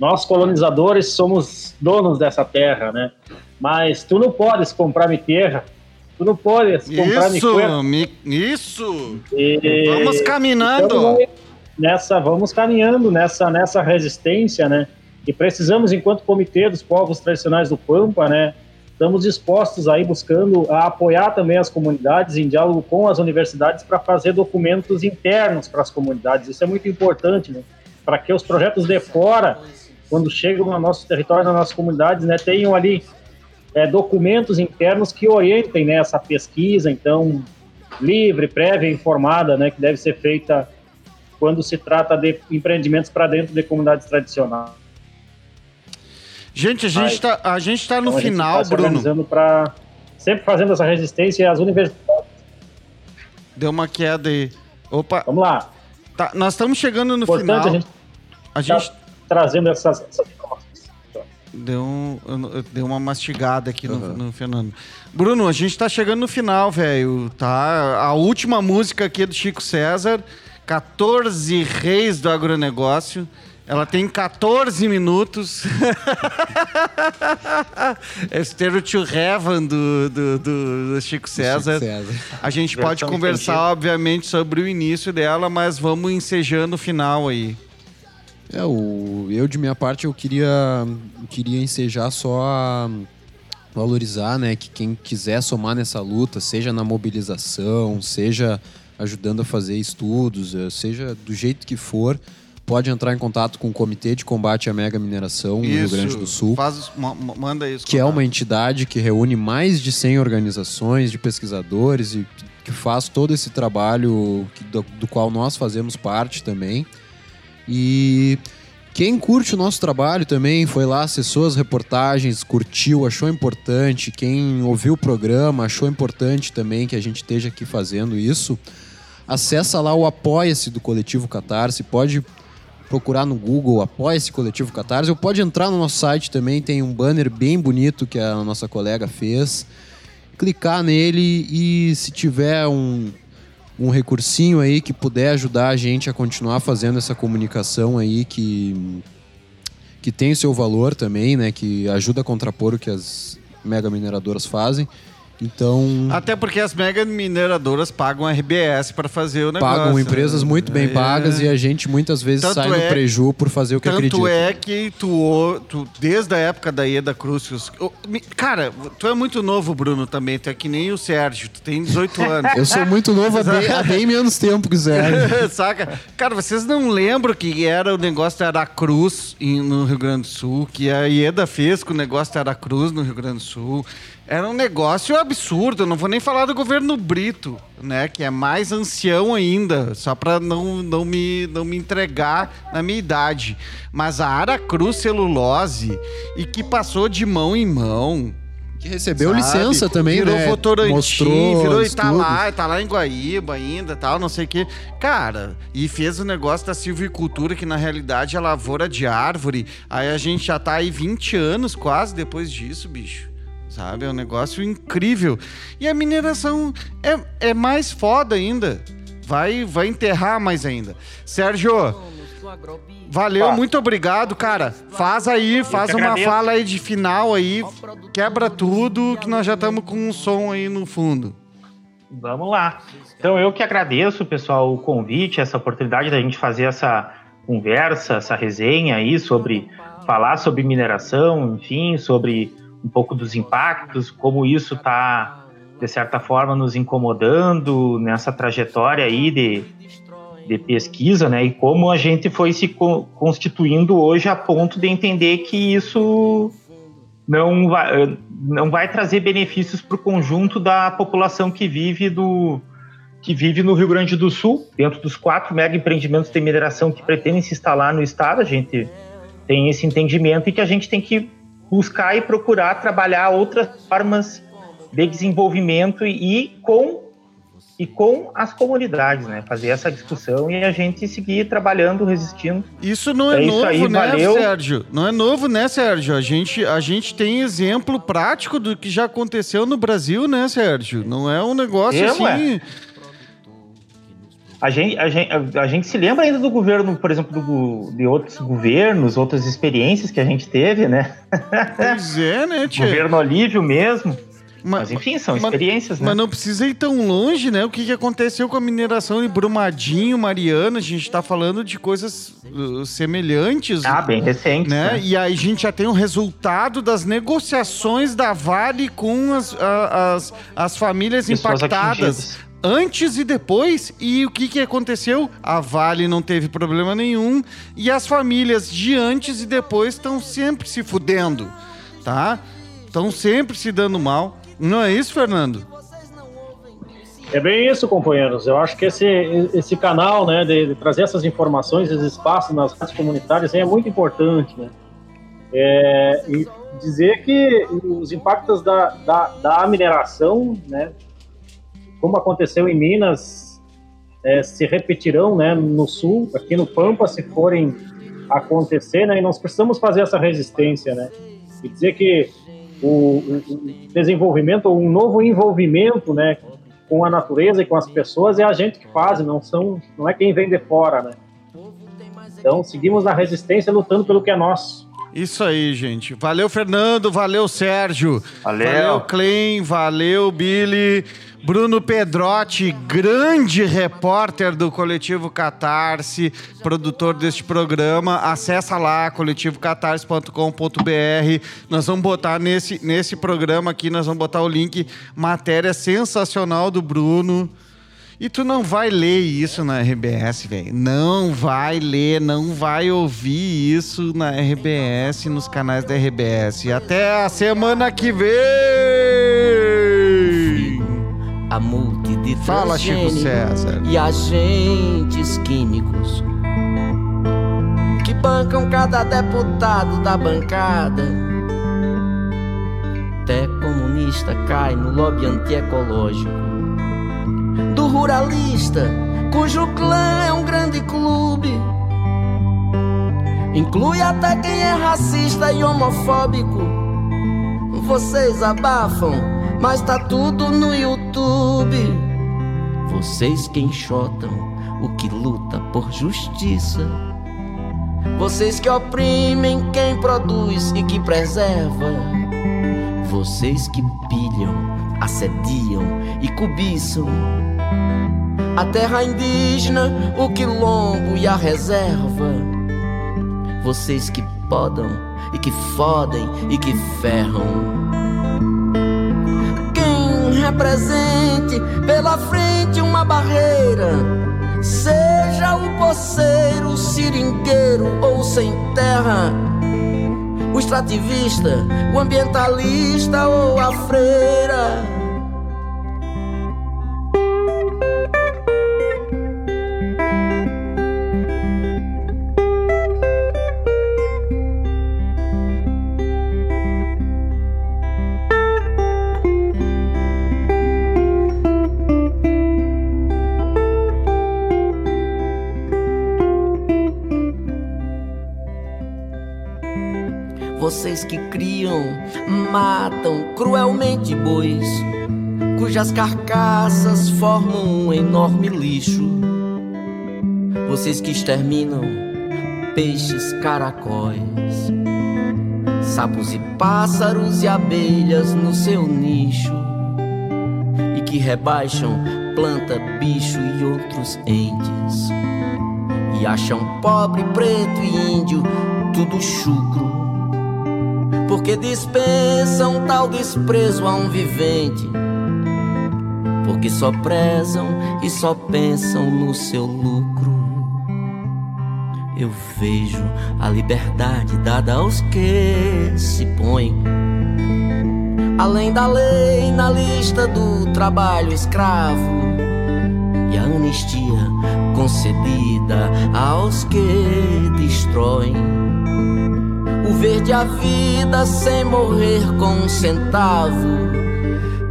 Nós colonizadores somos donos dessa terra, né? Mas tu não podes comprar minha terra. Tu não podes comprar minha Isso, coisa. mi- isso. E- Vamos caminhando. Então, nessa, vamos caminhando nessa, nessa resistência, né? E precisamos, enquanto comitê dos povos tradicionais do Pampa, né? Estamos dispostos aí buscando a apoiar também as comunidades em diálogo com as universidades para fazer documentos internos para as comunidades. Isso é muito importante, né? Para que os projetos de fora, quando chegam no nosso território, nas nossas comunidades, né, tenham ali é, documentos internos que orientem né, essa pesquisa, então, livre, prévia, informada, né, que deve ser feita quando se trata de empreendimentos para dentro de comunidades tradicionais. Gente, a gente tá, gente tá no Então, a gente final, tá Bruno. organizando pra, sempre fazendo essa resistência e as universidades. Deu uma queda aí. Opa. Vamos lá. Tá, nós estamos chegando no Importante final. a gente, A gente tá trazendo essas, essas informações. deu, um- deu uma mastigada aqui no, no Fernando. Bruno, a gente tá chegando no final, velho. Tá? A última música aqui é do Chico César, 14 Reis do Agronegócio. Ela tem 14 minutos. é o Stereo to Heaven do, do, do- do Chico César. César. A gente pode Versão conversar, estendida. obviamente, sobre o início dela, mas vamos ensejando o final aí. É, o, eu de minha parte eu queria, queria ensejar só a valorizar, né, que quem quiser somar nessa luta, seja na mobilização, seja ajudando a fazer estudos, eh, seja do jeito que for, pode entrar em contato com o Comitê de Combate à Mega Mineração no Rio Grande do Sul. Faz, ma- ma- manda isso. que é uma entidade que reúne mais de 100 organizações de pesquisadores e que faz todo esse trabalho que- do, do qual nós fazemos parte também. E quem curte o nosso trabalho também foi lá, acessou as reportagens, curtiu, achou importante. Quem ouviu o programa achou importante também que a gente esteja aqui fazendo isso. Acessa lá o Apoia-se do Coletivo Catarse, pode procurar no Google Apoia-se Coletivo Catarse, ou pode entrar no nosso site também, tem um banner bem bonito que a nossa colega fez. Clicar nele e se tiver um, um recursinho aí que puder ajudar a gente a continuar fazendo essa comunicação aí que, que tem o seu valor também, né? Que ajuda a contrapor o que as mega mineradoras fazem. Então, Até porque as mega mineradoras pagam RBS para fazer o negócio. pagam empresas né? muito bem É. pagas e a gente muitas vezes Tanto sai no é- preju por fazer o que Tanto acredita. é que tu, tu, desde a época da Ieda me- cara, tu é muito novo, Bruno, também. Tu é que nem o Sérgio, tu tem 18 anos. Eu sou muito novo há bem, há bem menos tempo que o Zé. Saca? Cara, vocês não lembram que era o negócio da Aracruz no Rio Grande do Sul, que a Ieda fez com o negócio da Aracruz no Rio Grande do Sul. Era um negócio absurdo, eu não vou nem falar do governo Brito, né? Que é mais ancião ainda, só pra não, não, me, não me entregar na minha idade. Mas a Aracruz Celulose, e que passou de mão em mão. Que recebeu licença também, virou né? Votorantim, Mostrou virou e tá lá, tá lá em Guaíba ainda, tal, não sei o quê. Cara, e fez o negócio da silvicultura, que na realidade é lavoura de árvore. Aí a gente já tá aí 20 anos quase depois disso, bicho. Sabe? É um negócio incrível. E a mineração é, é mais foda ainda. Vai, vai enterrar mais ainda. Sérgio, valeu, muito obrigado, cara. Faz aí, faz uma fala aí de final aí. Quebra tudo, que nós já estamos com um som aí no fundo. Vamos lá. Então eu que agradeço, pessoal, o convite, essa oportunidade da gente fazer essa conversa, essa resenha aí sobre falar sobre mineração, enfim, sobre um pouco dos impactos, como isso está de certa forma nos incomodando nessa trajetória aí de, de pesquisa, né? E como a gente foi se co- constituindo hoje a ponto de entender que isso não vai, não vai trazer benefícios para o conjunto da população que vive do que vive no Rio Grande do Sul, dentro dos quatro mega empreendimentos de mineração que pretendem se instalar no estado, a gente tem esse entendimento e que a gente tem que buscar e procurar trabalhar outras formas de desenvolvimento e com e com as comunidades, né? Fazer essa discussão e a gente seguir trabalhando, resistindo. Isso não é, É novo, aí, né, valeu. Sérgio? Não é novo, né, Sérgio? A gente, a gente tem exemplo prático do que já aconteceu no Brasil, né, Sérgio? Não é um negócio É, assim. ué. A gente, a, gente, a, a gente se lembra ainda do governo, por exemplo, do de outros governos, outras experiências que a gente teve, né? Pois é, né, tia? Governo Olívio mesmo. Mas, enfim, são experiências, né? Mas não precisa ir tão longe, né? O que, que aconteceu com a mineração em Brumadinho, Mariana? A gente tá falando de coisas uh, semelhantes. Ah, bem recentes, Né? né? E aí a gente já tem o resultado das negociações da Vale com as, as, as famílias Pessoas impactadas. atingidas. Antes e depois, e o que, que aconteceu? A Vale não teve problema nenhum, e as famílias de antes e depois estão sempre se fudendo, tá? Estão sempre se dando mal. Não é isso, Fernando? É bem isso, companheiros. Eu acho que esse, esse canal, né, de, de trazer essas informações, esses espaços nas redes comunitárias é muito importante, né? É, e dizer que os impactos da, da, da mineração, né, como aconteceu em Minas, é, se repetirão, né, no Sul, aqui no Pampa, se forem acontecer, né, e nós precisamos fazer essa resistência, né, e dizer que o, o- desenvolvimento, um novo envolvimento, né, com a natureza e com as pessoas é a gente que faz, não são, não é quem vem de fora, né. Então seguimos na resistência, lutando pelo que é nosso. Isso aí, gente. Valeu, Fernando. Valeu, Sérgio. Valeu. Valeu, Clem. Valeu, Billy. Bruno Pedrotti, grande repórter do Coletivo Catarse, produtor deste programa. Acessa lá, coletivocatarse.com.br. Nós vamos botar nesse, nesse programa aqui, nós vamos botar o link, matéria sensacional do Bruno. E tu não vai ler isso na RBS, velho. Não vai ler, não vai ouvir isso na RBS, nos canais da RBS. Até a semana que vem! A de Fala, Chico César. E agentes químicos que bancam cada deputado da bancada. Até comunista cai no lobby antiecológico do ruralista, cujo clã é um grande clube. Inclui até quem é racista e homofóbico. Vocês abafam, mas tá tudo no YouTube. Vocês que enxotam o que luta por justiça. Vocês que oprimem quem produz e que preserva. Vocês que pilham, assediam e cobiçam a terra indígena, o quilombo e a reserva. Vocês que podam e que fodem e que ferram. Quem represente pela frente uma barreira, seja o poceiro, seringueiro ou sem terra, o extrativista, o ambientalista ou a freira. Vocês que criam, matam cruelmente bois, cujas carcaças formam um enorme lixo. Vocês que exterminam peixes, caracóis, sapos e pássaros e abelhas no seu nicho, e que rebaixam planta, bicho e outros entes, e acham pobre, preto e índio tudo chucro porque dispensam tal desprezo a um vivente, porque só prezam e só pensam no seu lucro. Eu vejo a liberdade dada aos que se põem. Além da lei na lista do trabalho escravo. E a anistia concedida aos que destroem o verde a vida sem morrer com um centavo.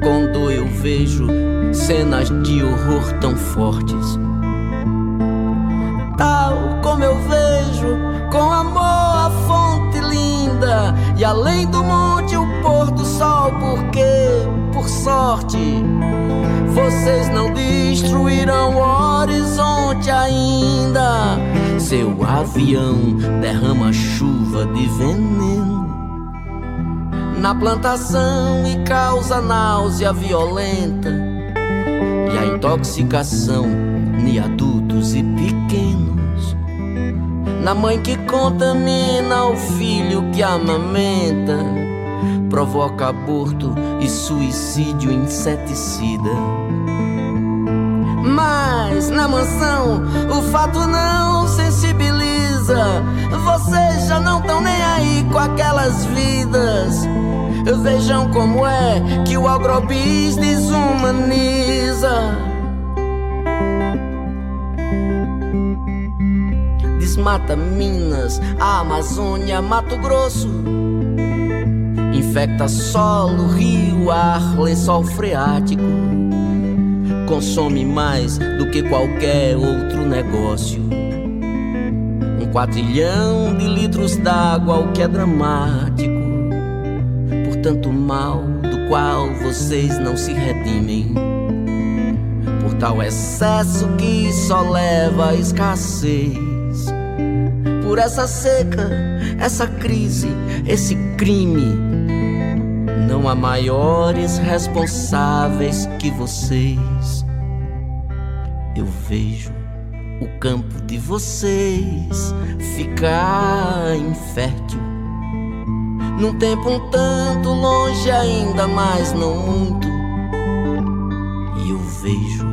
Quando eu vejo cenas de horror tão fortes. Tal como eu vejo, com amor a fonte linda, e além do monte o pôr do sol, porque, por sorte, vocês não destruirão o horizonte ainda. Seu avião derrama chuva de veneno na plantação e causa náusea violenta e a intoxicação em adultos e pequenos. Na mãe que contamina o filho que amamenta, provoca aborto e suicídio inseticida. Mas na mansão o fato não sensibiliza. Vocês já não estão nem aí com aquelas vidas. Vejam como é que o agrobis desumaniza. Desmata Minas, a Amazônia, Mato Grosso. Infecta solo, rio, ar, lençol freático. Consome mais do que qualquer outro negócio. Um quadrilhão de litros d'água, o que é dramático tanto mal do qual vocês não se redimem. Por tal excesso que só leva à escassez. Por essa seca, essa crise, esse crime. Há maiores responsáveis que vocês. Eu vejo o campo de vocês ficar infértil num tempo um tanto longe, ainda mais não muito. E eu vejo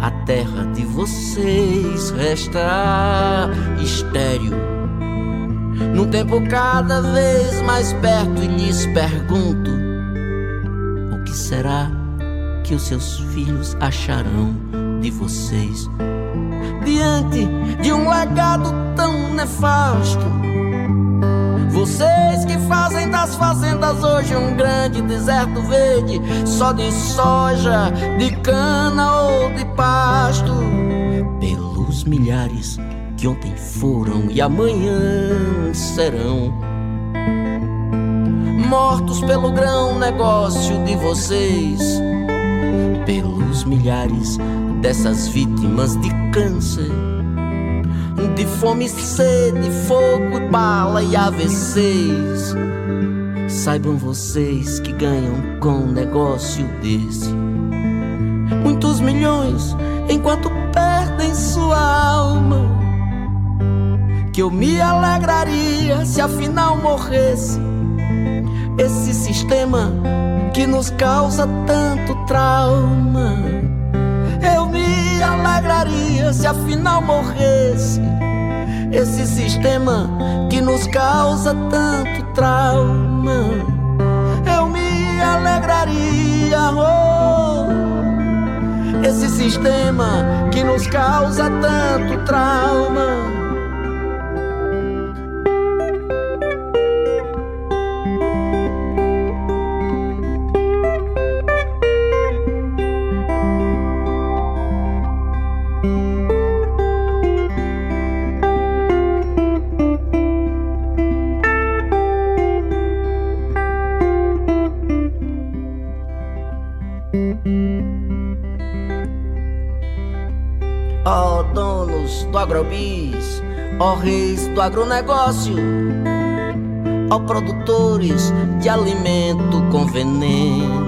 a terra de vocês restar estéril. Num tempo cada vez mais perto, e lhes pergunto: será que os seus filhos acharão de vocês? Diante de um legado tão nefasto vocês que fazem das fazendas hoje um grande deserto verde, só de soja, de cana ou de pasto. Pelos milhares que ontem foram e amanhã serão. Mortos pelo grão negócio de vocês, pelos milhares dessas vítimas de câncer de fome, sede, fogo, bala e AVCs. Saibam vocês que ganham com um negócio desse muitos milhões enquanto perdem sua alma. Que eu me alegraria se afinal morresse esse sistema que nos causa tanto trauma. Eu me alegraria se afinal morresse esse sistema que nos causa tanto trauma. Eu me alegraria, oh, esse sistema que nos causa tanto trauma. Agrobis, ó reis do agronegócio, ó produtores de alimento com veneno.